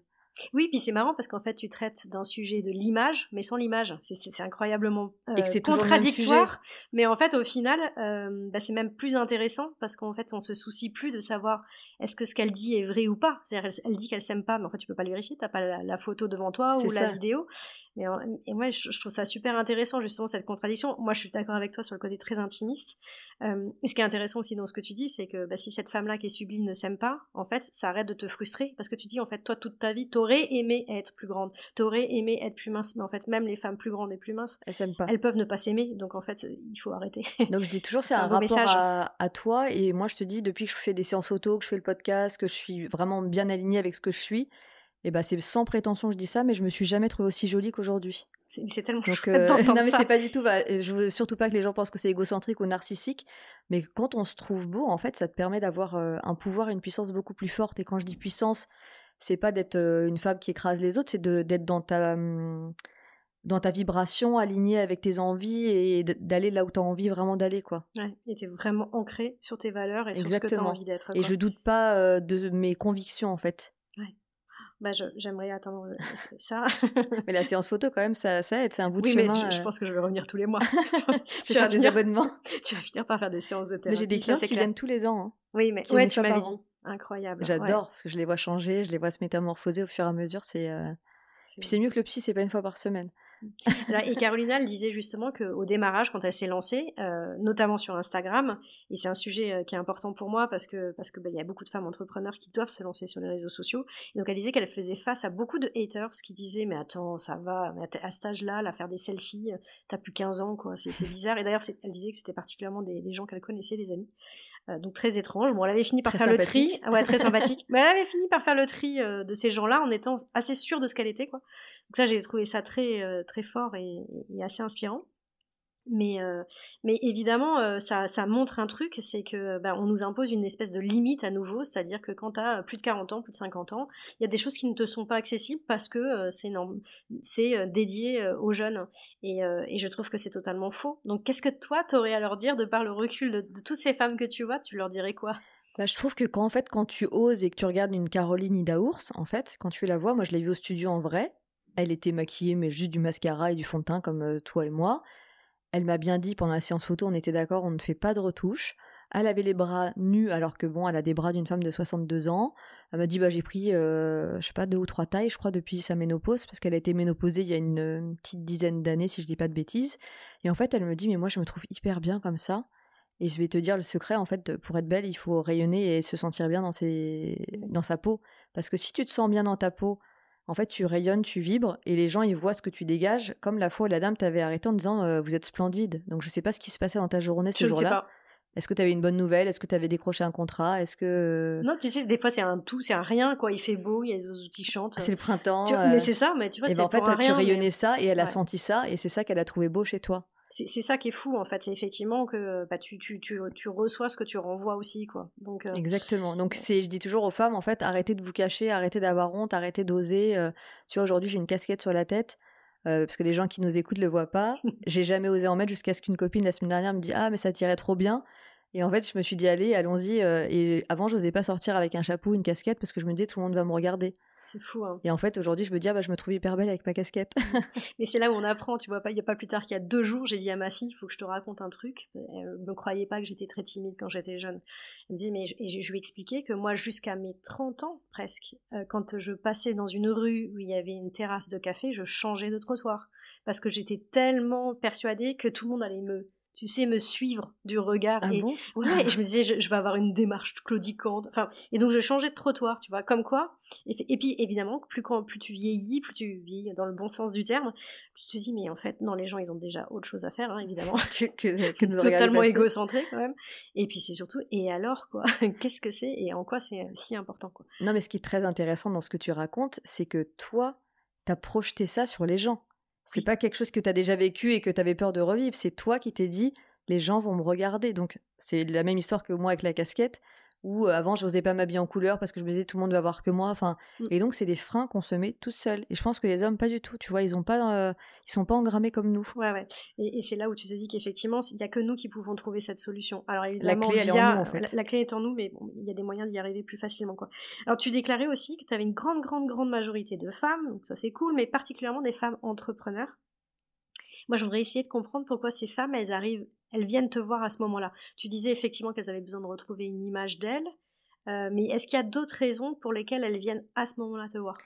Oui, puis c'est marrant parce qu'en fait, tu traites d'un sujet de l'image, mais sans l'image. C'est incroyablement euh, contradictoire. Mais en fait, au final, euh, bah, c'est même plus intéressant parce qu'en fait, on se soucie plus de savoir est-ce que ce qu'elle dit est vrai ou pas. C'est-à-dire, elle, dit qu'elle s'aime pas, mais en fait, tu peux pas le vérifier. T'as pas la, photo devant toi ou la vidéo. Mais et moi, je, trouve ça super intéressant justement cette contradiction. Moi, je suis d'accord avec toi sur le côté très intimiste. Euh, et ce qui est intéressant aussi dans ce que tu dis, c'est que bah, si cette femme-là qui est sublime ne s'aime pas, en fait, ça arrête de te frustrer parce que tu dis en fait, toi, toute ta vie, t'aurais aimé être plus grande, t'aurais aimé être plus mince, mais en fait, même les femmes plus grandes et plus minces, elles s'aiment pas. Elles peuvent ne pas s'aimer, donc en fait, il faut arrêter. [laughs] Donc je dis toujours, c'est un, rapport message. À, à, toi. Et moi, je te dis, depuis que je fais des séances photos, que je fais le podcast, que je suis vraiment bien alignée avec ce que je suis, Et bah c'est sans prétention que je dis ça, mais je me suis jamais trouvée aussi jolie qu'aujourd'hui. C'est tellement Donc, euh, [laughs] non mais c'est pas du tout. bah, je veux surtout pas que les gens pensent que c'est égocentrique ou narcissique, mais quand on se trouve beau, en fait, ça te permet d'avoir euh, un pouvoir, et une puissance beaucoup plus forte. Et quand je dis puissance, c'est pas d'être euh, une femme qui écrase les autres, c'est d'être dans ta hum, dans ta vibration, alignée avec tes envies et d'aller là où tu as envie vraiment d'aller, quoi. Ouais, et t'es vraiment ancré sur tes valeurs et sur ce que t'as Exactement. envie d'être. Et je doute pas euh, de mes convictions, en fait. Bah, j'aimerais atteindre euh, ça. [laughs] Mais la séance photo, quand même, ça, ça aide, c'est un bout de oui, mais chemin. je, je euh, pense que je vais revenir tous les mois. [laughs] [laughs] je tu, vais vas faire des abonnements. tu vas finir par faire des séances de Mais thérapie. j'ai des clients qui viennent tous les ans. hein. Oui, mais ouais, tu m'avais dit. Incroyable. ouais. J'adore parce que je les vois changer, je les vois se métamorphoser au fur et à mesure. C'est euh, C'est- puis c'est mieux que le psy, c'est pas une fois par semaine. Et Carolina, elle disait justement qu'au démarrage, quand elle s'est lancée, euh, notamment sur Instagram, et c'est un sujet euh, qui est important pour moi parce que parce bah, y a beaucoup de femmes entrepreneurs qui doivent se lancer sur les réseaux sociaux. Et donc elle disait qu'elle faisait face à beaucoup de haters qui disaient mais attends ça va, à, cet âge-là, là faire des selfies, t'as plus 15 ans quoi, c'est bizarre. Et d'ailleurs elle disait que c'était particulièrement des, des gens qu'elle connaissait, des amis. Euh, donc très étrange. Bon, elle avait fini par Très faire le tri, ouais, très [laughs] sympathique. Mais elle avait fini par faire le tri euh, de ces gens-là en étant assez sûre de ce qu'elle était, quoi. Donc ça, j'ai trouvé ça très, euh, très fort et, et assez inspirant. Mais, euh, mais évidemment, euh, ça, ça montre un truc, c'est que ben, on nous impose une espèce de limite à nouveau, c'est-à-dire que quand tu as plus de 40 ans, plus de 50 ans, il y a des choses qui ne te sont pas accessibles parce que euh, c'est c'est euh, dédié euh, aux jeunes. Et, euh, et je trouve que c'est totalement faux. Donc qu'est-ce que toi, t'aurais à leur dire de par le recul de, toutes ces femmes que tu vois Tu leur dirais quoi? Bah, je trouve que quand en fait quand tu oses et que tu regardes une Caroline Ida Ours, en fait, quand tu la vois, moi je l'ai vue au studio en vrai. Elle était maquillée mais juste du mascara et du fond de teint comme euh, toi et moi. Elle m'a bien dit pendant la séance photo, on était d'accord, on ne fait pas de retouches. Elle avait les bras nus alors que bon, elle a des bras d'une femme de 62 ans. Elle m'a dit bah j'ai pris euh, je sais pas deux ou trois tailles je crois depuis sa ménopause parce qu'elle a été ménopausée il y a une, petite dizaine d'années si je dis pas de bêtises. Et en fait, elle me dit mais moi je me trouve hyper bien comme ça. Et je vais te dire le secret, en fait, pour être belle, il faut rayonner et se sentir bien dans, ses... dans sa peau. Parce que si tu te sens bien dans ta peau, en fait, tu rayonnes, tu vibres, et les gens, ils voient ce que tu dégages. Comme la fois où la dame t'avait arrêté en disant euh, Vous êtes splendide. Donc, je sais pas ce qui se passait dans ta journée ce ne jour-là. Est-ce que tu avais une bonne nouvelle? Est-ce que tu avais décroché un contrat? Est-ce que. Non, tu sais, des fois c'est un tout, c'est un rien, quoi. Il fait beau, il y a les oiseaux qui chantent. Ah, c'est le printemps. Tu vois, euh, Mais c'est ça, mais tu vois, et c'est ben, en fait, tu mais- rayonnais ça, et elle a senti ça, et c'est ça qu'elle a trouvé beau chez toi. C'est ça qui est fou, en fait. C'est effectivement que bah, tu, tu, tu, tu reçois ce que tu renvoies aussi, quoi. Donc, euh, Exactement. Donc c'est, je dis toujours aux femmes, en fait, arrêtez de vous cacher, arrêtez d'avoir honte, arrêtez d'oser. euh, tu vois, aujourd'hui j'ai une casquette sur la tête. euh, parce que les gens qui nous écoutent le voient pas. [laughs] J'ai jamais osé en mettre jusqu'à ce qu'une copine la semaine dernière me dit ah mais ça tirait trop bien. Et en fait je me suis dit allez allons-y. euh, et avant j'osais pas sortir avec un chapeau, une casquette parce que je me disais tout le monde va me regarder. C'est fou, hein. Et en fait aujourd'hui je me dis ah bah je me trouve hyper belle avec ma casquette. [laughs] Mais c'est là où on apprend, tu vois. Pas, il y a pas plus tard qu'il y a deux jours, j'ai dit à ma fille, il faut que je te raconte un truc. Elle me croyait pas que j'étais très timide quand j'étais jeune. Elle me dit, mais je, et je je lui ai expliqué que moi, jusqu'à mes 30 ans, presque, euh, quand je passais dans une rue où il y avait une terrasse de café, je changeais de trottoir. Parce que j'étais tellement persuadée que tout le monde allait me, tu sais, me suivre du regard. ah et, bon? Ouais, et je me [laughs] disais, je, je vais avoir une démarche claudicante. Enfin, et donc je changeais de trottoir, tu vois, comme quoi. Et, et puis évidemment, plus, quand, plus tu vieillis, plus tu vieillis dans le bon sens du terme, tu te dis, mais en fait, non, les gens, ils ont déjà autre chose à faire, hein, évidemment. [laughs] que, [laughs] Totalement égocentré quand même. Et puis c'est surtout, et alors quoi? Qu'est-ce que c'est? Et en quoi c'est si important quoi? Non, mais ce qui est très intéressant dans ce que tu racontes, c'est que toi, t'as projeté ça sur les gens. C'est pas quelque chose que t'as déjà vécu et que t'avais peur de revivre. C'est toi qui t'es dit, les gens vont me regarder. Donc, c'est la même histoire que moi avec la casquette, euh, avant, j'osais pas m'habiller en couleur parce que je me disais, tout le monde va voir que moi. Enfin, Mm. et donc, c'est des freins qu'on se met tout seul. Et je pense que les hommes, pas du tout. Tu vois, ils ont pas, euh, ils sont pas engrammés comme nous. Ouais, ouais. Et, et c'est là où tu te dis qu'effectivement, il n'y a que nous qui pouvons trouver cette solution. Alors évidemment, clé, elle est en nous, en fait. La, la clé est en nous, mais bon, il y a des moyens d'y arriver plus facilement. Quoi. Alors tu déclarais aussi que tu avais une grande, grande, grande majorité de femmes, donc ça c'est cool, mais particulièrement des femmes entrepreneurs. Moi, je voudrais essayer de comprendre pourquoi ces femmes, elles arrivent, elles viennent te voir à ce moment-là. Tu disais effectivement qu'elles avaient besoin de retrouver une image d'elles, euh, mais est-ce qu'il y a d'autres raisons pour lesquelles elles viennent à ce moment-là te voir?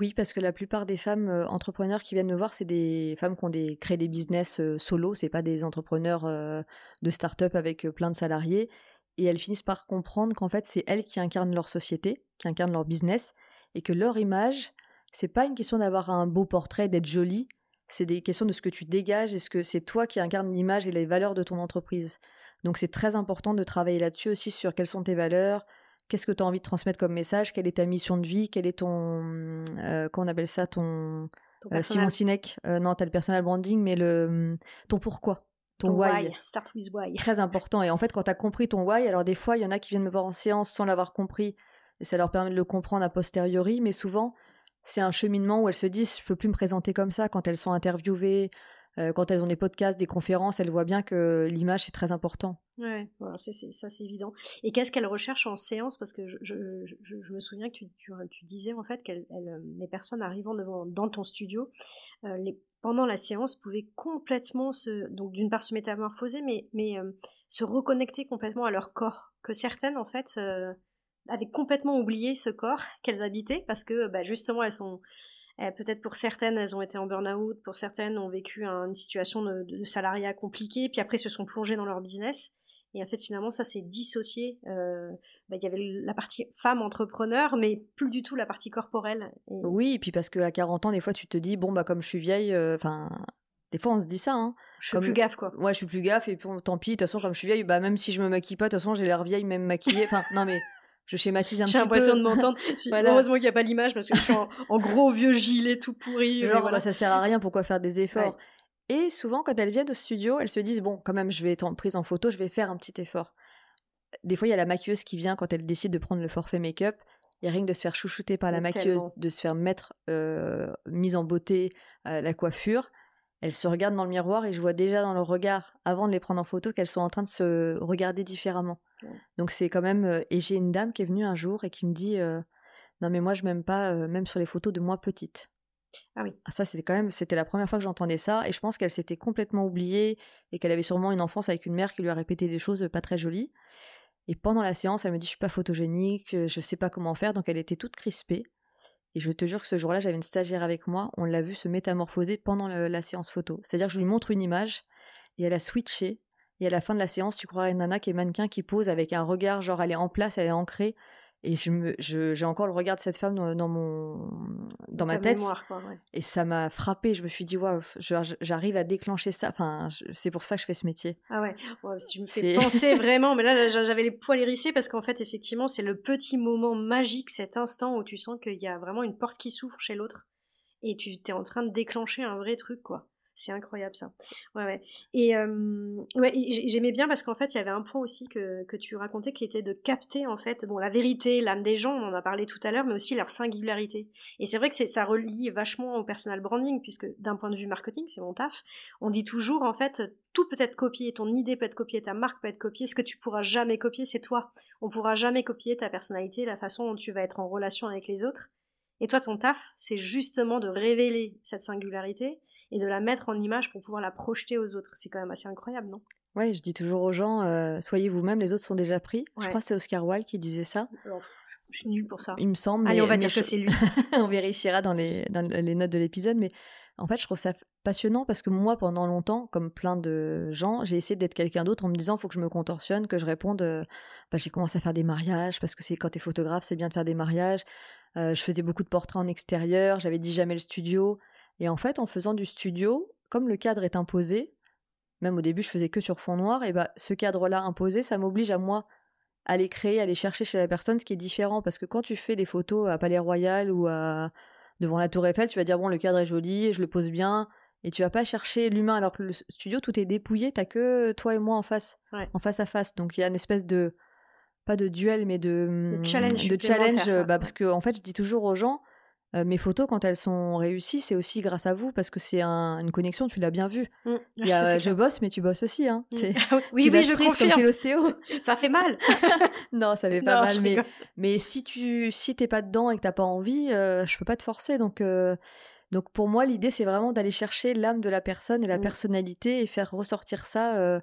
Oui, parce que la plupart des femmes euh, entrepreneurs qui viennent me voir, c'est des femmes qui ont créé des business euh, solo, c'est pas des entrepreneurs euh, de start-up avec plein de salariés. Et elles finissent par comprendre qu'en fait, c'est elles qui incarnent leur société, qui incarnent leur business, et que leur image, c'est pas une question d'avoir un beau portrait, d'être jolie, c'est des questions de ce que tu dégages, est-ce que c'est toi qui incarnes l'image et les valeurs de ton entreprise. Donc c'est très important de travailler là-dessus aussi sur quelles sont tes valeurs, qu'est-ce que tu as envie de transmettre comme message, quelle est ta mission de vie, quel est ton, euh, qu'on appelle ça, ton, euh, Simon Sinek, euh, non, t'as le personal branding, mais le, ton pourquoi. Ton, why. Start with why. Très important. Et en fait, quand tu as compris ton why, alors des fois, il y en a qui viennent me voir en séance sans l'avoir compris, et ça leur permet de le comprendre a posteriori, mais souvent, c'est un cheminement où elles se disent, je peux plus me présenter comme ça quand elles sont interviewées, euh, quand elles ont des podcasts, des conférences, elles voient bien que l'image c'est très important. Ouais, ça c'est évident. Et qu'est-ce qu'elles recherchent en séance? Parce que je, me souviens que tu, disais en fait que euh, les personnes arrivant devant, dans ton studio, euh, pendant la séance pouvaient complètement se, donc d'une part se métamorphoser, mais se reconnecter complètement à leur corps. Que certaines en fait avaient complètement oublié ce corps qu'elles habitaient parce que bah, justement elles sont euh, peut-être pour certaines, elles ont été en burn-out, pour certaines ont vécu une situation de, salariat compliquée, puis après se sont plongées dans leur business. Et en fait, finalement, ça s'est dissocié. Euh, bah, il y avait la partie femme entrepreneur, mais plus du tout la partie corporelle. Oui, et puis parce qu'à 40 ans, des fois, tu te dis, bon, bah, comme je suis vieille, euh, enfin. des fois, on se dit ça. Hein. Je suis plus gaffe, quoi. Ouais, je suis plus gaffe, et puis tant pis, de toute façon, comme je suis vieille, bah, même si je me maquille pas, de toute façon, j'ai l'air vieille, même maquillée. Enfin, non, mais je schématise un petit peu. J'ai l'impression de m'entendre. [laughs] Heureusement qu'il n'y a pas l'image parce que je suis en, gros vieux gilet tout pourri. Genre, bah, ça sert à rien, pourquoi faire des efforts? Et souvent, quand elles viennent au studio, elles se disent, bon, quand même, je vais être prise en photo, je vais faire un petit effort. Des fois, il y a la maquilleuse qui vient quand elle décide de prendre le forfait make-up. Il y a rien que de se faire chouchouter par la maquilleuse, de se faire mettre euh, mise en beauté euh, la coiffure. Elles se regardent dans le miroir et je vois déjà dans leur regard, avant de les prendre en photo, qu'elles sont en train de se regarder différemment. Donc c'est quand même. Euh, et j'ai une dame qui est venue un jour et qui me dit euh, Non, mais moi, je m'aime pas, euh, même sur les photos de moi petite. Ah oui. Ah, ça, c'était quand même. C'était la première fois que j'entendais ça. Et je pense qu'elle s'était complètement oubliée et qu'elle avait sûrement une enfance avec une mère qui lui a répété des choses pas très jolies. Et pendant la séance, elle me dit Je suis pas photogénique, je sais pas comment faire. Donc elle était toute crispée. Et je te jure que ce jour-là, j'avais une stagiaire avec moi. On l'a vu se métamorphoser pendant la séance photo. C'est-à-dire que je lui montre une image et elle a switché et à la fin de la séance, tu croirais une nana qui est mannequin qui pose avec un regard, genre elle est en place, elle est ancrée. Et je j'ai encore le regard de cette femme dans, mon, dans, ma tête. Et ça m'a frappé. Je me suis dit, waouh, j'arrive à déclencher ça. Enfin, c'est pour ça que je fais ce métier. Ah ouais, tu me fais penser [laughs] vraiment. Mais là, j'avais les poils hérissés parce qu'en fait, effectivement, c'est le petit moment magique, cet instant où tu sens qu'il y a vraiment une porte qui s'ouvre chez l'autre. Et tu es en train de déclencher un vrai truc, quoi. C'est incroyable ça. Ouais, ouais. Et ouais, j'aimais bien parce qu'en fait, il y avait un point aussi que, que, tu racontais qui était de capter en fait, bon, la vérité, l'âme des gens, on en a parlé tout à l'heure, mais aussi leur singularité. Et c'est vrai que ça relie vachement au personal branding, puisque d'un point de vue marketing, c'est mon taf, on dit toujours en fait, tout peut être copié, ton idée peut être copiée, ta marque peut être copiée, ce que tu pourras jamais copier, c'est toi. On pourra jamais copier ta personnalité, la façon dont tu vas être en relation avec les autres. Et toi, ton taf, c'est justement de révéler cette singularité et de la mettre en image pour pouvoir la projeter aux autres. C'est quand même assez incroyable, non? Oui, je dis toujours aux gens, euh, soyez vous-même, les autres sont déjà pris. Je crois que c'est Oscar Wilde qui disait ça. je suis nulle pour ça. Il me semble. Allez, on va dire que c'est lui. [laughs] on vérifiera dans les, dans les notes de l'épisode, mais en fait, je trouve ça passionnant parce que moi, pendant longtemps, comme plein de gens, j'ai essayé d'être quelqu'un d'autre en me disant, il faut que je me contorsionne, que je réponde, euh, bah, j'ai commencé à faire des mariages parce que c'est quand tu es photographe, c'est bien de faire des mariages. Euh, je faisais beaucoup de portraits en extérieur, j'avais dit jamais le studio. Et en fait, en faisant du studio, comme le cadre est imposé, même au début je faisais que sur fond noir, et bah ce cadre-là imposé, ça m'oblige à moi à aller créer, à aller chercher chez la personne ce qui est différent. Parce que quand tu fais des photos à Palais Royal ou à devant la Tour Eiffel, tu vas dire bon le cadre est joli, je le pose bien, et tu vas pas chercher l'humain alors que le studio tout est dépouillé, t'as que toi et moi en face, en face à face. Donc il y a une espèce de pas de duel mais de, de challenge, de challenge bah, parce que en fait je dis toujours aux gens euh, mes photos, quand elles sont réussies, c'est aussi grâce à vous parce que c'est une connexion, tu l'as bien vu. Mmh. [laughs] je bosse, mais tu bosses aussi. Hein. Mmh. oui, oui, je confirme. comme chez l'ostéo. [laughs] ça fait mal. [laughs] non, ça fait pas mal. Mais, mais si tu si t'es pas dedans et que t'as pas envie, euh, je peux pas te forcer. Donc, euh, donc pour moi, l'idée, c'est vraiment d'aller chercher l'âme de la personne et la mmh. personnalité et faire ressortir ça,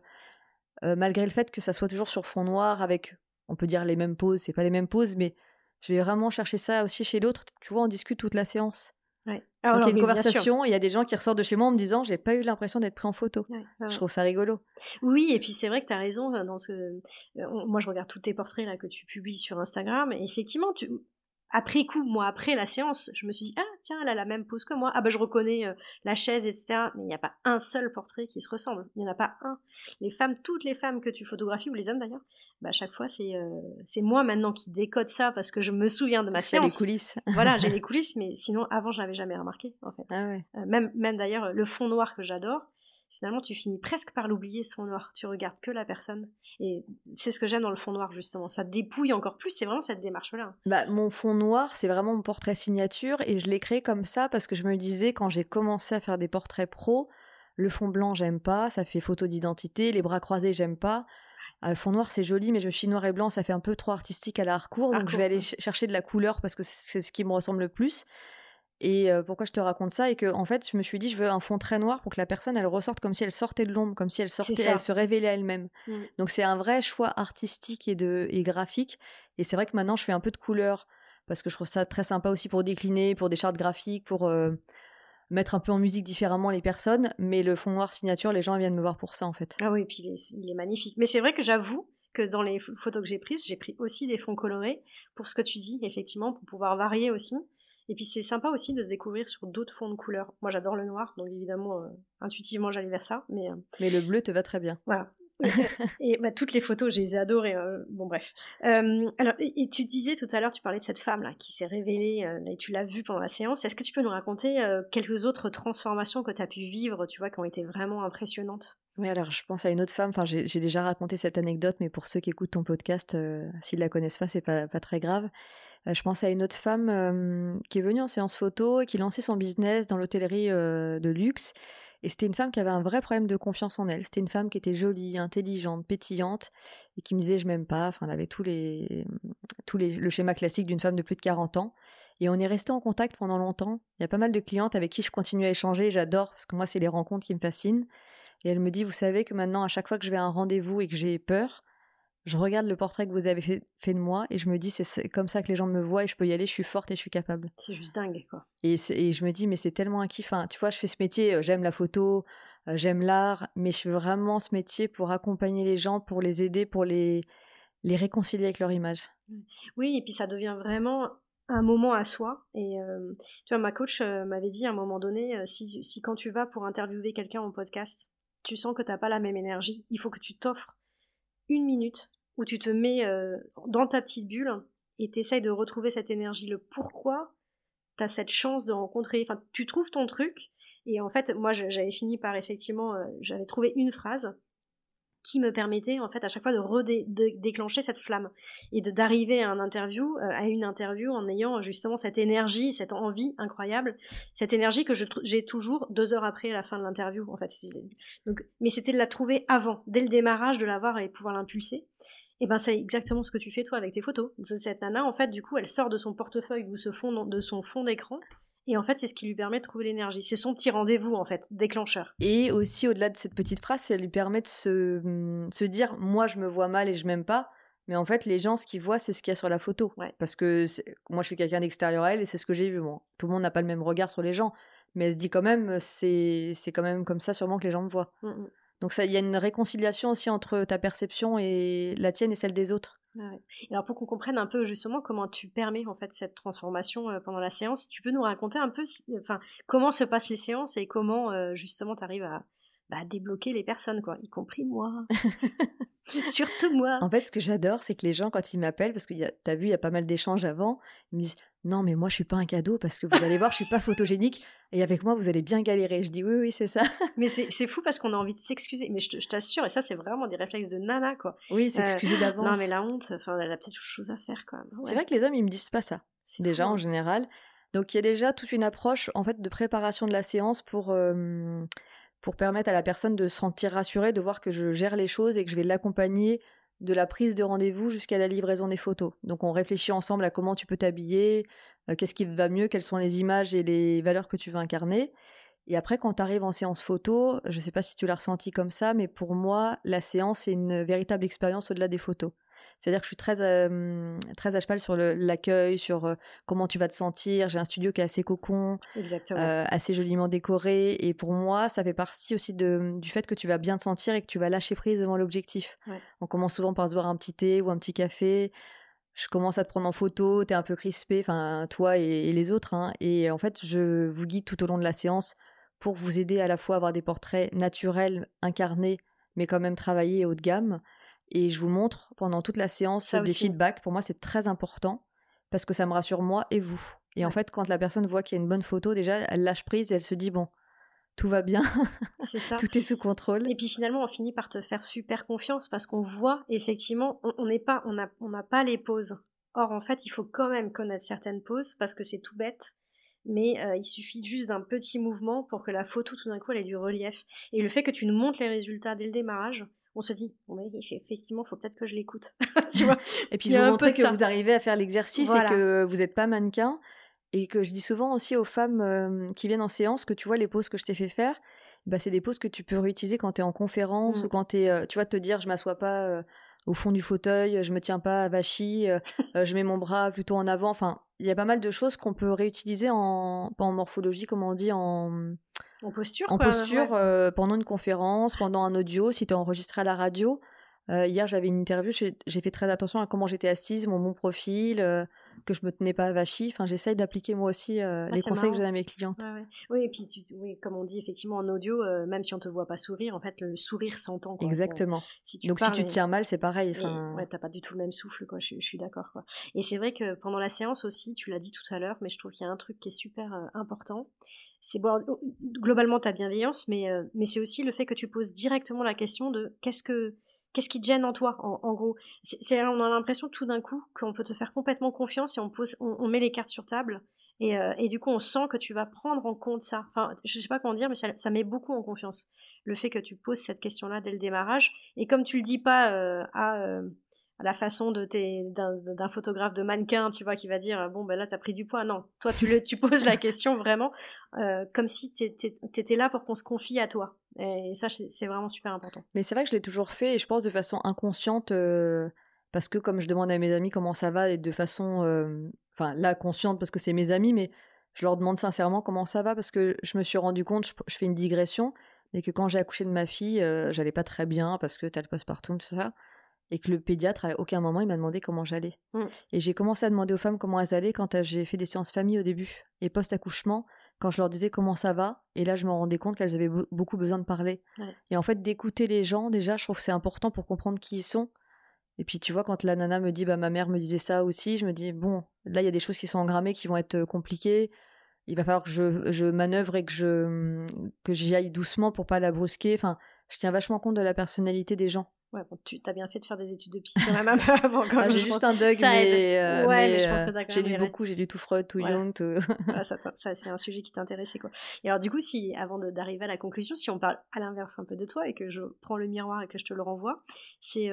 malgré le fait que ça soit toujours sur fond noir avec, on peut dire les mêmes poses, c'est pas les mêmes poses, mais je vais vraiment chercher ça aussi chez l'autre. Tu vois, on discute toute la séance. Ouais. Ah, Donc, il y a une conversation, il y a des gens qui ressortent de chez moi en me disant j'ai pas eu l'impression d'être pris en photo. je trouve ça rigolo. Oui, et puis c'est vrai que tu as raison. Dans ce... moi, je regarde tous tes portraits là, que tu publies sur Instagram. Et effectivement, tu... après coup, moi, après la séance, je me suis dit, ah, tiens, elle a la même pose que moi. Ah, bah, je reconnais euh, la chaise, etc. Mais il n'y a pas un seul portrait qui se ressemble. Il n'y en a pas un. Les femmes, toutes les femmes que tu photographies, ou les hommes d'ailleurs, bah, à chaque fois, c'est euh, c'est moi maintenant qui décode ça parce que je me souviens de ma séance. les coulisses. [laughs] voilà, j'ai [laughs] les coulisses, mais sinon, avant, je n'avais jamais remarqué, en fait. Ah ouais. Euh, même même d'ailleurs, le fond noir que j'adore, finalement tu finis presque par l'oublier ce fond noir. Tu regardes que la personne. Et c'est ce que j'aime dans le fond noir justement. Ça dépouille encore plus. C'est vraiment cette démarche-là. Bah, mon fond noir, c'est vraiment mon portrait signature et je l'ai créé comme ça parce que je me disais quand j'ai commencé à faire des portraits pro, le fond blanc j'aime pas, ça fait photo d'identité, les bras croisés j'aime pas. Ah, le fond noir c'est joli, mais je me suis noir et blanc, ça fait un peu trop artistique à la harcourt, donc je vais aller chercher de la couleur parce que c'est ce qui me ressemble le plus. Et pourquoi je te raconte ça Et que en fait, je me suis dit, je veux un fond très noir pour que la personne, elle ressorte comme si elle sortait de l'ombre, comme si elle sortait, elle se révélait elle-même. Mmh. Donc c'est un vrai choix artistique et de et graphique. Et c'est vrai que maintenant, je fais un peu de couleur parce que je trouve ça très sympa aussi pour décliner, pour des chartes graphiques, pour mettre un peu en musique différemment les personnes. Mais le fond noir signature, les gens viennent me voir pour ça en fait. Ah oui, et puis il est magnifique. Mais c'est vrai que j'avoue que dans les photos que j'ai prises, j'ai pris aussi des fonds colorés pour ce que tu dis, effectivement, pour pouvoir varier aussi. Et puis c'est sympa aussi de se découvrir sur d'autres fonds de couleurs. Moi j'adore le noir, donc évidemment, euh, intuitivement j'allais vers ça. Mais, euh, mais le bleu te va très bien. Voilà. [laughs] et bah, toutes les photos, je les ai adorées. Euh, bon, bref. alors, et, tu disais tout à l'heure, tu parlais de cette femme là qui s'est révélée et tu l'as vue pendant la séance. Est-ce que tu peux nous raconter quelques autres transformations que tu as pu vivre, tu vois, qui ont été vraiment impressionnantes? Oui, alors je pense à une autre femme. Enfin, j'ai déjà raconté cette anecdote, mais pour ceux qui écoutent ton podcast, s'ils la connaissent pas, c'est pas, pas très grave. Euh, je pense à une autre femme qui est venue en séance photo et qui lançait son business dans l'hôtellerie de luxe. Et c'était une femme qui avait un vrai problème de confiance en elle. C'était une femme qui était jolie, intelligente, pétillante, et qui me disait je m'aime pas. Enfin, elle avait tous le schéma classique d'une femme de plus de 40 ans. Et on est resté en contact pendant longtemps. Il y a pas mal de clientes avec qui je continue à échanger. J'adore parce que moi c'est les rencontres qui me fascinent. Et elle me dit vous savez que maintenant à chaque fois que je vais à un rendez-vous et que j'ai peur, je regarde le portrait que vous avez fait, de moi et je me dis c'est comme ça que les gens me voient et je peux y aller, je suis forte et je suis capable. C'est juste dingue quoi. Et, et, je me dis mais c'est tellement un kiff. tu vois, je fais ce métier, euh, j'aime la photo, euh, j'aime l'art, mais je fais vraiment ce métier pour accompagner les gens, pour les aider, pour les, les réconcilier avec leur image. Oui, et puis ça devient vraiment un moment à soi. Et euh, tu vois, ma coach m'avait dit à un moment donné, si, si quand tu vas pour interviewer quelqu'un en podcast, tu sens que tu n'as pas la même énergie, il faut que tu t'offres une minute où tu te mets euh, dans ta petite bulle et t'essayes de retrouver cette énergie, le pourquoi tu as cette chance de rencontrer, enfin tu trouves ton truc et en fait moi j'avais fini par effectivement, euh, j'avais trouvé une phrase qui me permettait en fait à chaque fois de redéclencher cette flamme et d'arriver à un interview euh, à une interview en ayant justement cette énergie cette envie incroyable cette énergie que j'ai toujours deux heures après la fin de l'interview en fait. Donc mais c'était de la trouver avant dès le démarrage de l'avoir et pouvoir l'impulser et ben c'est exactement ce que tu fais toi avec tes photos cette nana en fait du coup elle sort de son portefeuille ou se fond de son fond d'écran et en fait, c'est ce qui lui permet de trouver l'énergie. C'est son petit rendez-vous, en fait, déclencheur. Et aussi, au-delà de cette petite phrase, ça lui permet de se, hum, se dire Moi, je me vois mal et je m'aime pas. Mais en fait, les gens, ce qu'ils voient, c'est ce qu'il y a sur la photo. Parce que moi, je suis quelqu'un d'extérieur à elle et c'est ce que j'ai vu. Tout le monde n'a pas le même regard sur les gens. Mais elle se dit quand même, c'est quand même comme ça, sûrement, que les gens me voient. Mmh, mmh. Donc, il y a une réconciliation aussi entre ta perception et la tienne et celle des autres. Et alors pour qu'on comprenne un peu justement comment tu permets en fait cette transformation euh, pendant la séance, tu peux nous raconter un peu enfin, comment se passent les séances et comment euh, justement tu arrives à, bah, débloquer les personnes, quoi, y compris moi. [laughs] Surtout moi. En fait, ce que j'adore, c'est que les gens, quand ils m'appellent, parce que tu as vu, il y a pas mal d'échanges avant, ils me disent Non, mais moi, je suis pas un cadeau parce que vous allez voir, je suis pas photogénique et avec moi, vous allez bien galérer. Je dis Oui, oui, c'est ça. [laughs] mais c'est fou parce qu'on a envie de s'excuser. Mais je t'assure, et ça, c'est vraiment des réflexes de nana, quoi. Oui, s'excuser euh, d'avance. Non, mais la honte, enfin, elle a peut-être autre chose à faire, quand même. C'est vrai que les hommes, ils me disent pas ça. Déjà, en hein. général. Donc, il y a déjà toute une approche, en fait, de préparation de la séance pour. Euh, pour permettre à la personne de se sentir rassurée, de voir que je gère les choses et que je vais l'accompagner de la prise de rendez-vous jusqu'à la livraison des photos. Donc on réfléchit ensemble à comment tu peux t'habiller, euh, qu'est-ce qui va mieux, quelles sont les images et les valeurs que tu veux incarner. Et après, quand tu arrives en séance photo, je ne sais pas si tu l'as ressenti comme ça, mais pour moi, la séance est une véritable expérience au-delà des photos. C'est-à-dire que je suis très, très à cheval sur l'accueil, sur comment tu vas te sentir. J'ai un studio qui est assez cocon, assez joliment décoré. Et pour moi, ça fait partie aussi de, du fait que tu vas bien te sentir et que tu vas lâcher prise devant l'objectif. On commence souvent par se boire un petit thé ou un petit café. je commence à te prendre en photo, t'es un peu crispé, enfin toi et, les autres, hein. et en fait je vous guide tout au long de la séance pour vous aider à la fois à avoir des portraits naturels, incarnés, mais quand même travaillés et haut de gamme. Et je vous montre pendant toute la séance des feedbacks. Pour moi, c'est très important parce que ça me rassure moi et vous. Et en fait, quand la personne voit qu'il y a une bonne photo, déjà, elle lâche prise et elle se dit bon, tout va bien, c'est [laughs] ça. tout est sous contrôle. Et puis finalement, on finit par te faire super confiance parce qu'on voit effectivement, on n'est pas, on n'a on pas les poses. Or, en fait, il faut quand même connaître certaines poses parce que c'est tout bête. Mais euh, il suffit juste d'un petit mouvement pour que la photo, tout d'un coup, elle ait du relief. Et le fait que tu nous montres les résultats dès le démarrage, on se dit, bon, effectivement, il faut peut-être que je l'écoute. [laughs] tu vois et puis, vous montrer que vous arrivez à faire l'exercice et que vous n'êtes pas mannequin et que je dis souvent aussi aux femmes qui viennent en séance que tu vois les poses que je t'ai fait faire, bah, c'est des poses que tu peux réutiliser quand tu es en conférence ou mmh. quand tu es, tu vois, te dire je m'assois pas au fond du fauteuil, je me tiens pas à vachy, je mets mon bras plutôt en avant. Enfin, il y a pas mal de choses qu'on peut réutiliser en, en morphologie, comme on dit, en, en posture. En posture pendant une conférence, pendant un audio, si tu es enregistré à la radio. Euh, hier, j'avais une interview, j'ai fait très attention à comment j'étais assise, mon bon profil, euh, que je me tenais pas vachie. Enfin, j'essaye d'appliquer moi aussi euh, ah, les conseils que je donne à mes clientes. Oui, et puis, tu, oui, comme on dit effectivement en audio, même si on te voit pas sourire, en fait, le sourire s'entend. Exactement. Donc, si tu te tiens mal, c'est pareil. Enfin... Ouais, t'as pas du tout le même souffle, quoi. Je, suis d'accord, quoi. Et c'est vrai que pendant la séance aussi, tu l'as dit tout à l'heure, mais je trouve qu'il y a un truc qui est super important. C'est bon, globalement ta bienveillance, mais, mais c'est aussi le fait que tu poses directement la question de qu'est-ce que Qu'est-ce qui te gêne en toi, en, gros? C'est, On a l'impression tout d'un coup qu'on peut te faire complètement confiance et on, pose, on, met les cartes sur table. Et, euh, et, du coup, on sent que tu vas prendre en compte ça. Enfin, je sais pas comment dire, mais ça, met beaucoup en confiance. Le fait que tu poses cette question-là dès le démarrage. Et comme tu le dis pas euh, à, euh, à, la façon de d'un, photographe de mannequin, tu vois, qui va dire bon ben là t'as pris du poids. Non, toi tu le, tu poses la question vraiment comme si t'étais là pour qu'on se confie à toi. Et ça, c'est vraiment super important. Mais c'est vrai que je l'ai toujours fait et je pense de façon inconsciente euh, parce que comme je demande à mes amis comment ça va et de façon, euh, enfin là consciente parce que c'est mes amis, mais je leur demande sincèrement comment ça va parce que je me suis rendu compte, je, fais une digression, mais que quand j'ai accouché de ma fille, euh, j'allais pas très bien parce que t'as le postpartum, tout ça et que le pédiatre, à aucun moment, il m'a demandé comment j'allais. Mmh. Et j'ai commencé à demander aux femmes comment elles allaient quand j'ai fait des séances famille au début. Et post-accouchement, quand je leur disais comment ça va, et là, je me rendais compte qu'elles avaient beaucoup besoin de parler. Et en fait, d'écouter les gens, déjà, je trouve que c'est important pour comprendre qui ils sont. Et puis, tu vois, quand la nana me dit, bah, ma mère me disait ça aussi, je me dis, bon, là, il y a des choses qui sont engrammées, qui vont être euh, compliquées. Il va falloir que je, je manœuvre et que je que j'y aille doucement pour pas la brusquer. Enfin, je tiens vachement compte de la personnalité des gens. Ouais, bon, tu as bien fait de faire des études de psy quand même un peu [laughs] avant. Ah, j'ai juste un Doug, mais, euh, mais, euh, j'ai lu beaucoup, j'ai lu tout Freud, tout Jung, tout... [laughs] ça, ça c'est un sujet qui t'intéressait quoi. Et alors du coup, si avant d'arriver à la conclusion, si on parle à l'inverse un peu de toi et que je prends le miroir et que je te le renvoie, c'est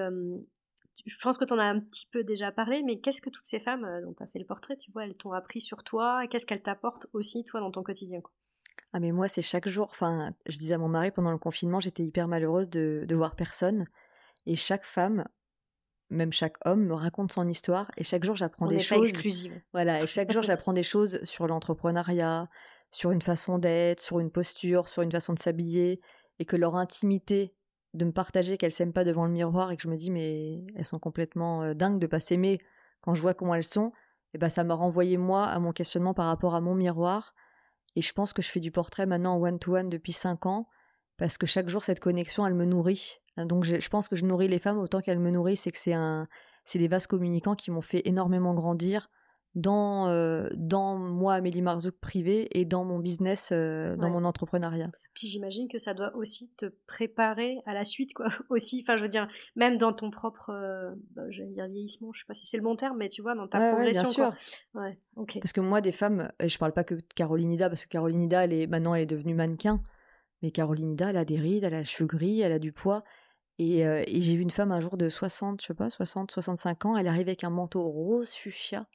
je pense que tu en as un petit peu déjà parlé, mais qu'est-ce que toutes ces femmes euh, dont tu as fait le portrait, tu vois, elles t'ont appris sur toi et qu'est-ce qu'elles t'apportent aussi, toi, dans ton quotidien quoi? Ah, mais moi, c'est chaque jour. Enfin, je disais à mon mari pendant le confinement, j'étais hyper malheureuse de, de voir personne. Et chaque femme, même chaque homme, me raconte son histoire. Et chaque jour, j'apprends des choses. exclusive. Voilà. Et chaque jour, [laughs] j'apprends des choses sur l'entrepreneuriat, sur une façon d'être, sur une posture, sur une façon de s'habiller. Et que leur intimité de me partager qu'elles s'aiment pas devant le miroir et que je me dis, mais elles sont complètement euh, dingues de pas s'aimer quand je vois comment elles sont. Et ben, ça m'a renvoyé, moi, à mon questionnement par rapport à mon miroir. Et je pense que je fais du portrait maintenant one-to-one depuis cinq ans parce que chaque jour, cette connexion, elle me nourrit. Donc je, pense que je nourris les femmes autant qu'elles me nourrissent c'est que c'est un, c'est des vases communicants qui m'ont fait énormément grandir dans, euh, dans moi, Amélie Marzouk privé et dans mon business, euh, dans mon entrepreneuriat. Puis j'imagine que ça doit aussi te préparer à la suite, quoi. [laughs] Aussi, enfin, je veux dire, même dans ton propre, euh, bah, dire vieillissement, je sais pas si c'est le bon terme, mais tu vois, dans ta progression. bien sûr. Ouais, Parce que moi, des femmes, et je parle pas que de Caroline Ida, parce que Caroline Ida, elle est, maintenant, elle est devenue mannequin. Mais Caroline Ida, elle a des rides, elle a les cheveux gris, elle a du poids. Euh, et, j'ai vu une femme un jour de 60, je sais pas, 60, 65 ans. Elle arrivait avec un manteau rose fuchsia.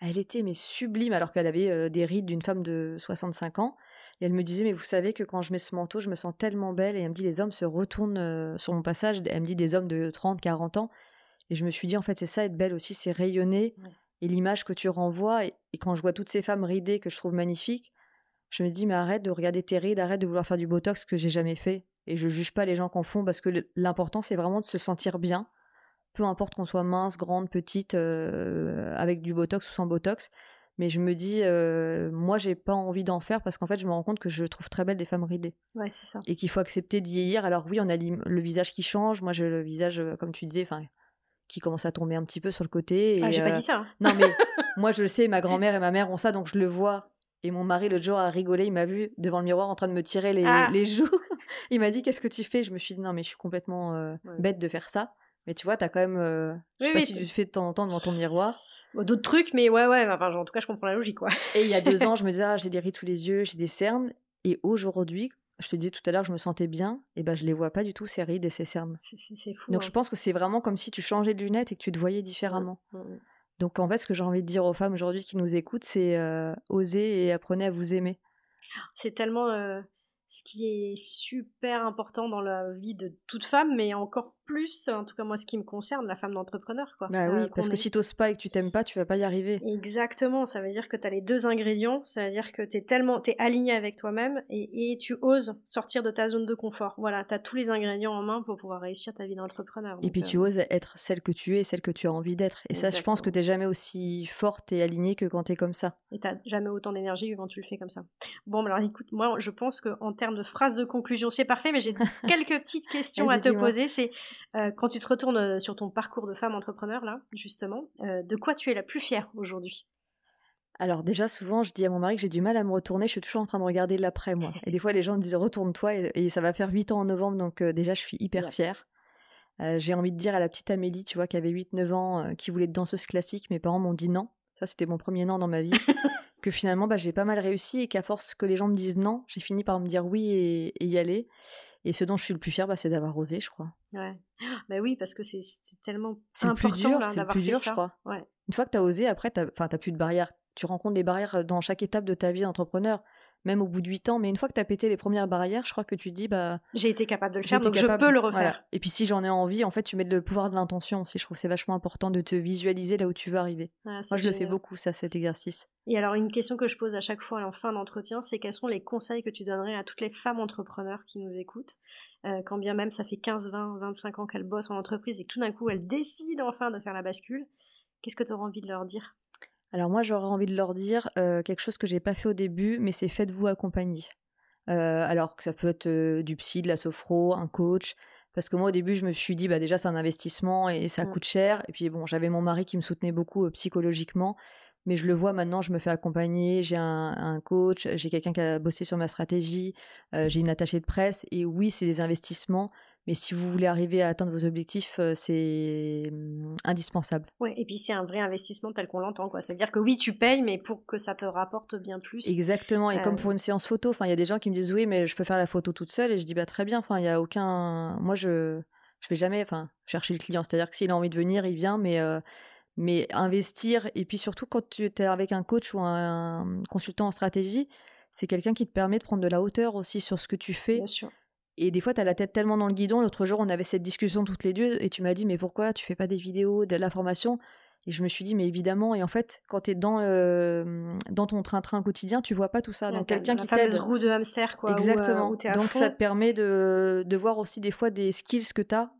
Elle était mais sublime alors qu'elle avait euh, des rides d'une femme de 65 ans. Et elle me disait mais vous savez que quand je mets ce manteau, je me sens tellement belle. Et elle me dit les hommes se retournent euh, sur mon passage. Elle me dit des hommes de 30, 40 ans. Et je me suis dit en fait c'est ça être belle aussi, c'est rayonner. Et l'image que tu renvoies. Et, et, quand je vois toutes ces femmes ridées que je trouve magnifiques, je me dis mais arrête de regarder tes rides, arrête de vouloir faire du botox que j'ai jamais fait. Et je juge pas les gens qu'on font parce que l'important c'est vraiment de se sentir bien. peu importe qu'on soit mince, grande, petite, avec du botox ou sans botox. Mais je me dis, moi, j'ai pas envie d'en faire parce qu'en fait, je me rends compte que je trouve très belle des femmes ridées. Ouais, c'est ça. Et qu'il faut accepter de vieillir. Alors oui, on a le visage qui change. Moi, j'ai le visage, comme tu disais, enfin, qui commence à tomber un petit peu sur le côté. ah, j'ai pas dit ça. Hein. Non, mais [laughs] moi, je le sais, ma grand-mère et ma mère ont ça, donc je le vois. Et mon mari, l'autre jour, a rigolé. Il m'a vu devant le miroir en train de me tirer les, ah. les joues. [laughs] il m'a dit Qu'est-ce que tu fais? Je me suis dit Non, mais je suis complètement bête de faire ça. Mais tu vois, t'as quand même. je sais pas si tu le fais de temps en temps devant ton miroir d'autres trucs, mais ouais, ouais, enfin, en tout cas, je comprends la logique, quoi. Et il y a deux ans, [laughs] je me disais, ah, j'ai des rides sous les yeux, j'ai des cernes. Et aujourd'hui, je te disais tout à l'heure, je me sentais bien, et ben je les vois pas du tout, ces rides et ces cernes. C'est fou. Donc hein. je pense que c'est vraiment comme si tu changeais de lunettes et que tu te voyais différemment. Donc en fait, ce que j'ai envie de dire aux femmes aujourd'hui qui nous écoutent, c'est euh, osez et apprenez à vous aimer. C'est tellement euh, ce qui est super important dans la vie de toute femme, mais encore plus, en tout cas moi ce qui me concerne, la femme d'entrepreneur. Quoi. Bah oui, euh, parce que si t'oses pas et que tu t'aimes pas, tu vas pas y arriver. Exactement, ça veut dire que tu as les deux ingrédients, ça veut dire que tu es tellement es aligné avec toi-même et, tu oses sortir de ta zone de confort. Voilà, tu as tous les ingrédients en main pour pouvoir réussir ta vie d'entrepreneur. Et puis tu euh, oses être celle que tu es, celle que tu as envie d'être. Et ça, je pense que tu jamais aussi forte et alignée que quand tu es comme ça. Et tu jamais autant d'énergie que quand tu le fais comme ça. Bon, alors écoute, moi je pense qu'en termes de phrases de conclusion, c'est parfait, mais j'ai [laughs] quelques petites questions à te poser. C'est euh, quand tu te retournes euh, sur ton parcours de femme entrepreneur, là, justement, euh, de quoi tu es la plus fière aujourd'hui? Alors déjà souvent je dis à mon mari que j'ai du mal à me retourner, je suis toujours en train de regarder l'après moi. Et des fois les gens me disent retourne-toi et, ça va faire 8 ans en novembre donc déjà je suis hyper fière. j'ai envie de dire à la petite Amélie, tu vois, qui avait 8-9 ans, qui voulait être danseuse classique, mes parents m'ont dit non. Ça c'était mon premier non dans ma vie. [laughs] que finalement bah, j'ai pas mal réussi et qu'à force que les gens me disent non, j'ai fini par me dire oui et y aller. Et ce dont je suis le plus fière, bah, c'est d'avoir osé, je crois. Ouais. Bah oui, parce que c'est tellement c'est important plus dur, c'est le plus dur, je crois. Ouais. Une fois que tu as osé, après, tu n'as plus de barrières. Tu rencontres des barrières dans chaque étape de ta vie d'entrepreneur même au bout de 8 ans. Mais une fois que tu as pété les premières barrières, je crois que tu dis, bah. J'ai été capable de le faire, donc je peux le refaire. Et puis si j'en ai envie, en fait, tu mets le pouvoir de l'intention aussi. Je trouve que c'est vachement important de te visualiser là où tu veux arriver. Moi, je le fais beaucoup, ça, cet exercice. Et alors, une question que je pose à chaque fois en fin d'entretien, c'est quels sont les conseils que tu donnerais à toutes les femmes entrepreneurs qui nous écoutent, euh, quand bien même ça fait 15, 20, 25 ans qu'elles bossent en entreprise et que tout d'un coup elles décident enfin de faire la bascule, qu'est-ce que tu auras envie de leur dire? Alors moi, j'aurais envie de leur dire euh, quelque chose que j'ai pas fait au début, mais c'est faites-vous accompagner. Euh, alors que ça peut être euh, du psy, de la sophro, un coach. Parce que moi, au début, je me suis dit, bah déjà, c'est un investissement et ça mmh. coûte cher. Et puis, bon, j'avais mon mari qui me soutenait beaucoup psychologiquement. Mais je le vois maintenant, je me fais accompagner. J'ai un, coach, j'ai quelqu'un qui a bossé sur ma stratégie, j'ai une attachée de presse. Et oui, c'est des investissements. Mais si vous voulez arriver à atteindre vos objectifs, euh, c'est mmh, indispensable. Ouais, et puis c'est un vrai investissement tel qu'on l'entend, quoi. C'est-à-dire que oui, tu payes, mais pour que ça te rapporte bien plus. Exactement. Et comme euh, pour une séance photo, enfin, il y a des gens qui me disent oui, mais je peux faire la photo toute seule, et je dis bah très bien. Enfin, il y a aucun. Moi, je je vais jamais, enfin, chercher le client. C'est-à-dire que s'il a envie de venir, il vient, mais euh, mais investir. Et puis surtout quand tu es avec un coach ou un consultant en stratégie, c'est quelqu'un qui te permet de prendre de la hauteur aussi sur ce que tu fais. Bien sûr. Et des fois, tu as la tête tellement dans le guidon. L'autre jour, on avait cette discussion toutes les deux et tu m'as dit, mais pourquoi tu fais pas des vidéos, de la formation? Et je me suis dit, mais évidemment. Et en fait, quand tu es dans, dans ton train-train quotidien, tu vois pas tout ça. Donc, quelqu'un qui t'aide. roue de hamster, quoi. Exactement. Donc, ça te permet de, de voir aussi des fois des skills que tu as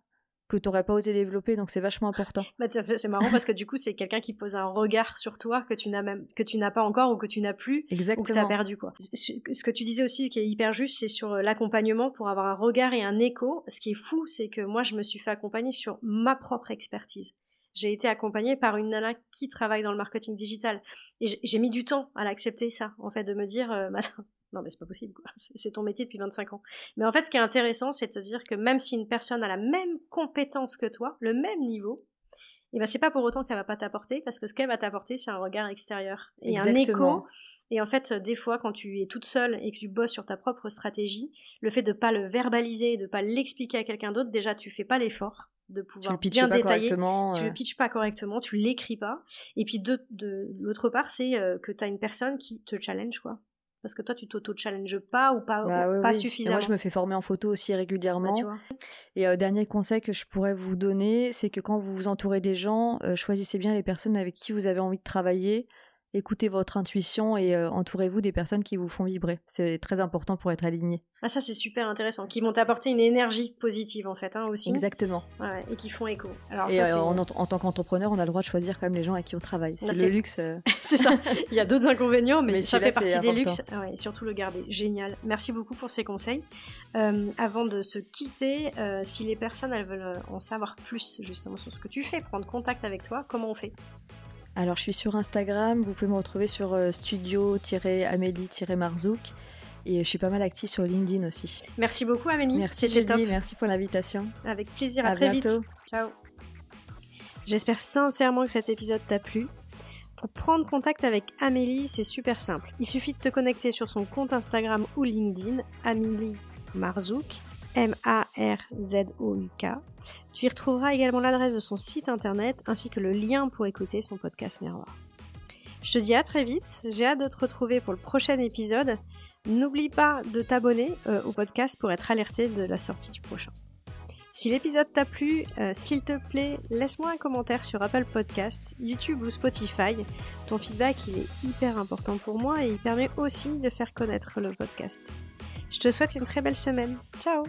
que tu n'aurais pas osé développer, donc c'est vachement important. Bah, c'est marrant parce que du coup, c'est quelqu'un qui pose un regard sur toi que tu n'as même que tu n'as pas encore ou que tu n'as plus Exactement. ou que tu as perdu quoi. Ce que tu disais aussi qui est hyper juste, c'est sur euh, l'accompagnement pour avoir un regard et un écho. Ce qui est fou, c'est que moi, je me suis fait accompagner sur ma propre expertise. J'ai été accompagnée par une nana qui travaille dans le marketing digital. Et j'ai mis du temps à l'accepter, ça, en fait, de me dire, euh, [laughs] non mais c'est pas possible, c'est ton métier depuis 25 ans. Mais en fait, ce qui est intéressant, c'est de te dire que même si une personne a la même compétence que toi, le même niveau, et eh ben c'est pas pour autant qu'elle va pas t'apporter, parce que ce qu'elle va t'apporter, c'est un regard extérieur et un écho. Et en fait, des fois, quand tu es toute seule et que tu bosses sur ta propre stratégie, le fait de pas le verbaliser, de pas l'expliquer à quelqu'un d'autre, déjà tu fais pas l'effort de pouvoir tu bien détailler. Tu le pitches pas correctement, tu l'écris pas. Et puis de, de l'autre part, c'est euh, que tu as une personne qui te challenge quoi. Parce que toi, tu t'auto-challenges pas ou pas, bah pas suffisamment. moi, je me fais former en photo aussi régulièrement. Bah, et euh, dernier conseil que je pourrais vous donner, c'est que quand vous vous entourez des gens, euh, choisissez bien les personnes avec qui vous avez envie de travailler écoutez votre intuition et euh, entourez-vous des personnes qui vous font vibrer. C'est très important pour être aligné. Ah ça c'est super intéressant, qui vont t'apporter une énergie positive en fait hein, aussi. Exactement. Ouais, et qui font écho. Alors, et ça, c'est- euh, en, en tant qu'entrepreneur, on a le droit de choisir quand même les gens avec qui on travaille. C'est le luxe. euh, [laughs] c'est ça. [laughs] Il y a d'autres inconvénients, mais, Mais ça fait partie des luxes. Ah Ouais, et surtout le garder. Génial. Merci beaucoup pour ces conseils. Avant de se quitter, si les personnes elles veulent en savoir plus justement sur ce que tu fais, prendre contact avec toi, comment on fait? Alors, je suis sur Instagram. Vous pouvez me retrouver sur euh, studio-amélie-marzouk. Et je suis pas mal active sur LinkedIn aussi. Merci beaucoup Amélie. Merci Julie, top. merci pour l'invitation. Avec plaisir. À, À très bientôt. vite. Ciao. J'espère sincèrement que cet épisode t'a plu. Pour prendre contact avec Amélie, c'est super simple. Il suffit de te connecter sur son compte Instagram ou LinkedIn, Amélie Marzouk, M-A-R-Z-O-U-K. Tu y retrouveras également l'adresse de son site internet ainsi que le lien pour écouter son podcast Miroir. Je te dis à très vite, j'ai hâte de te retrouver pour le prochain épisode. N'oublie pas de t'abonner euh, au podcast pour être alerté de la sortie du prochain. Si l'épisode t'a plu, euh, s'il te plaît, laisse-moi un commentaire sur Apple Podcast, YouTube ou Spotify. Ton feedback, il est hyper important pour moi et il permet aussi de faire connaître le podcast. Je te souhaite une très belle semaine. Ciao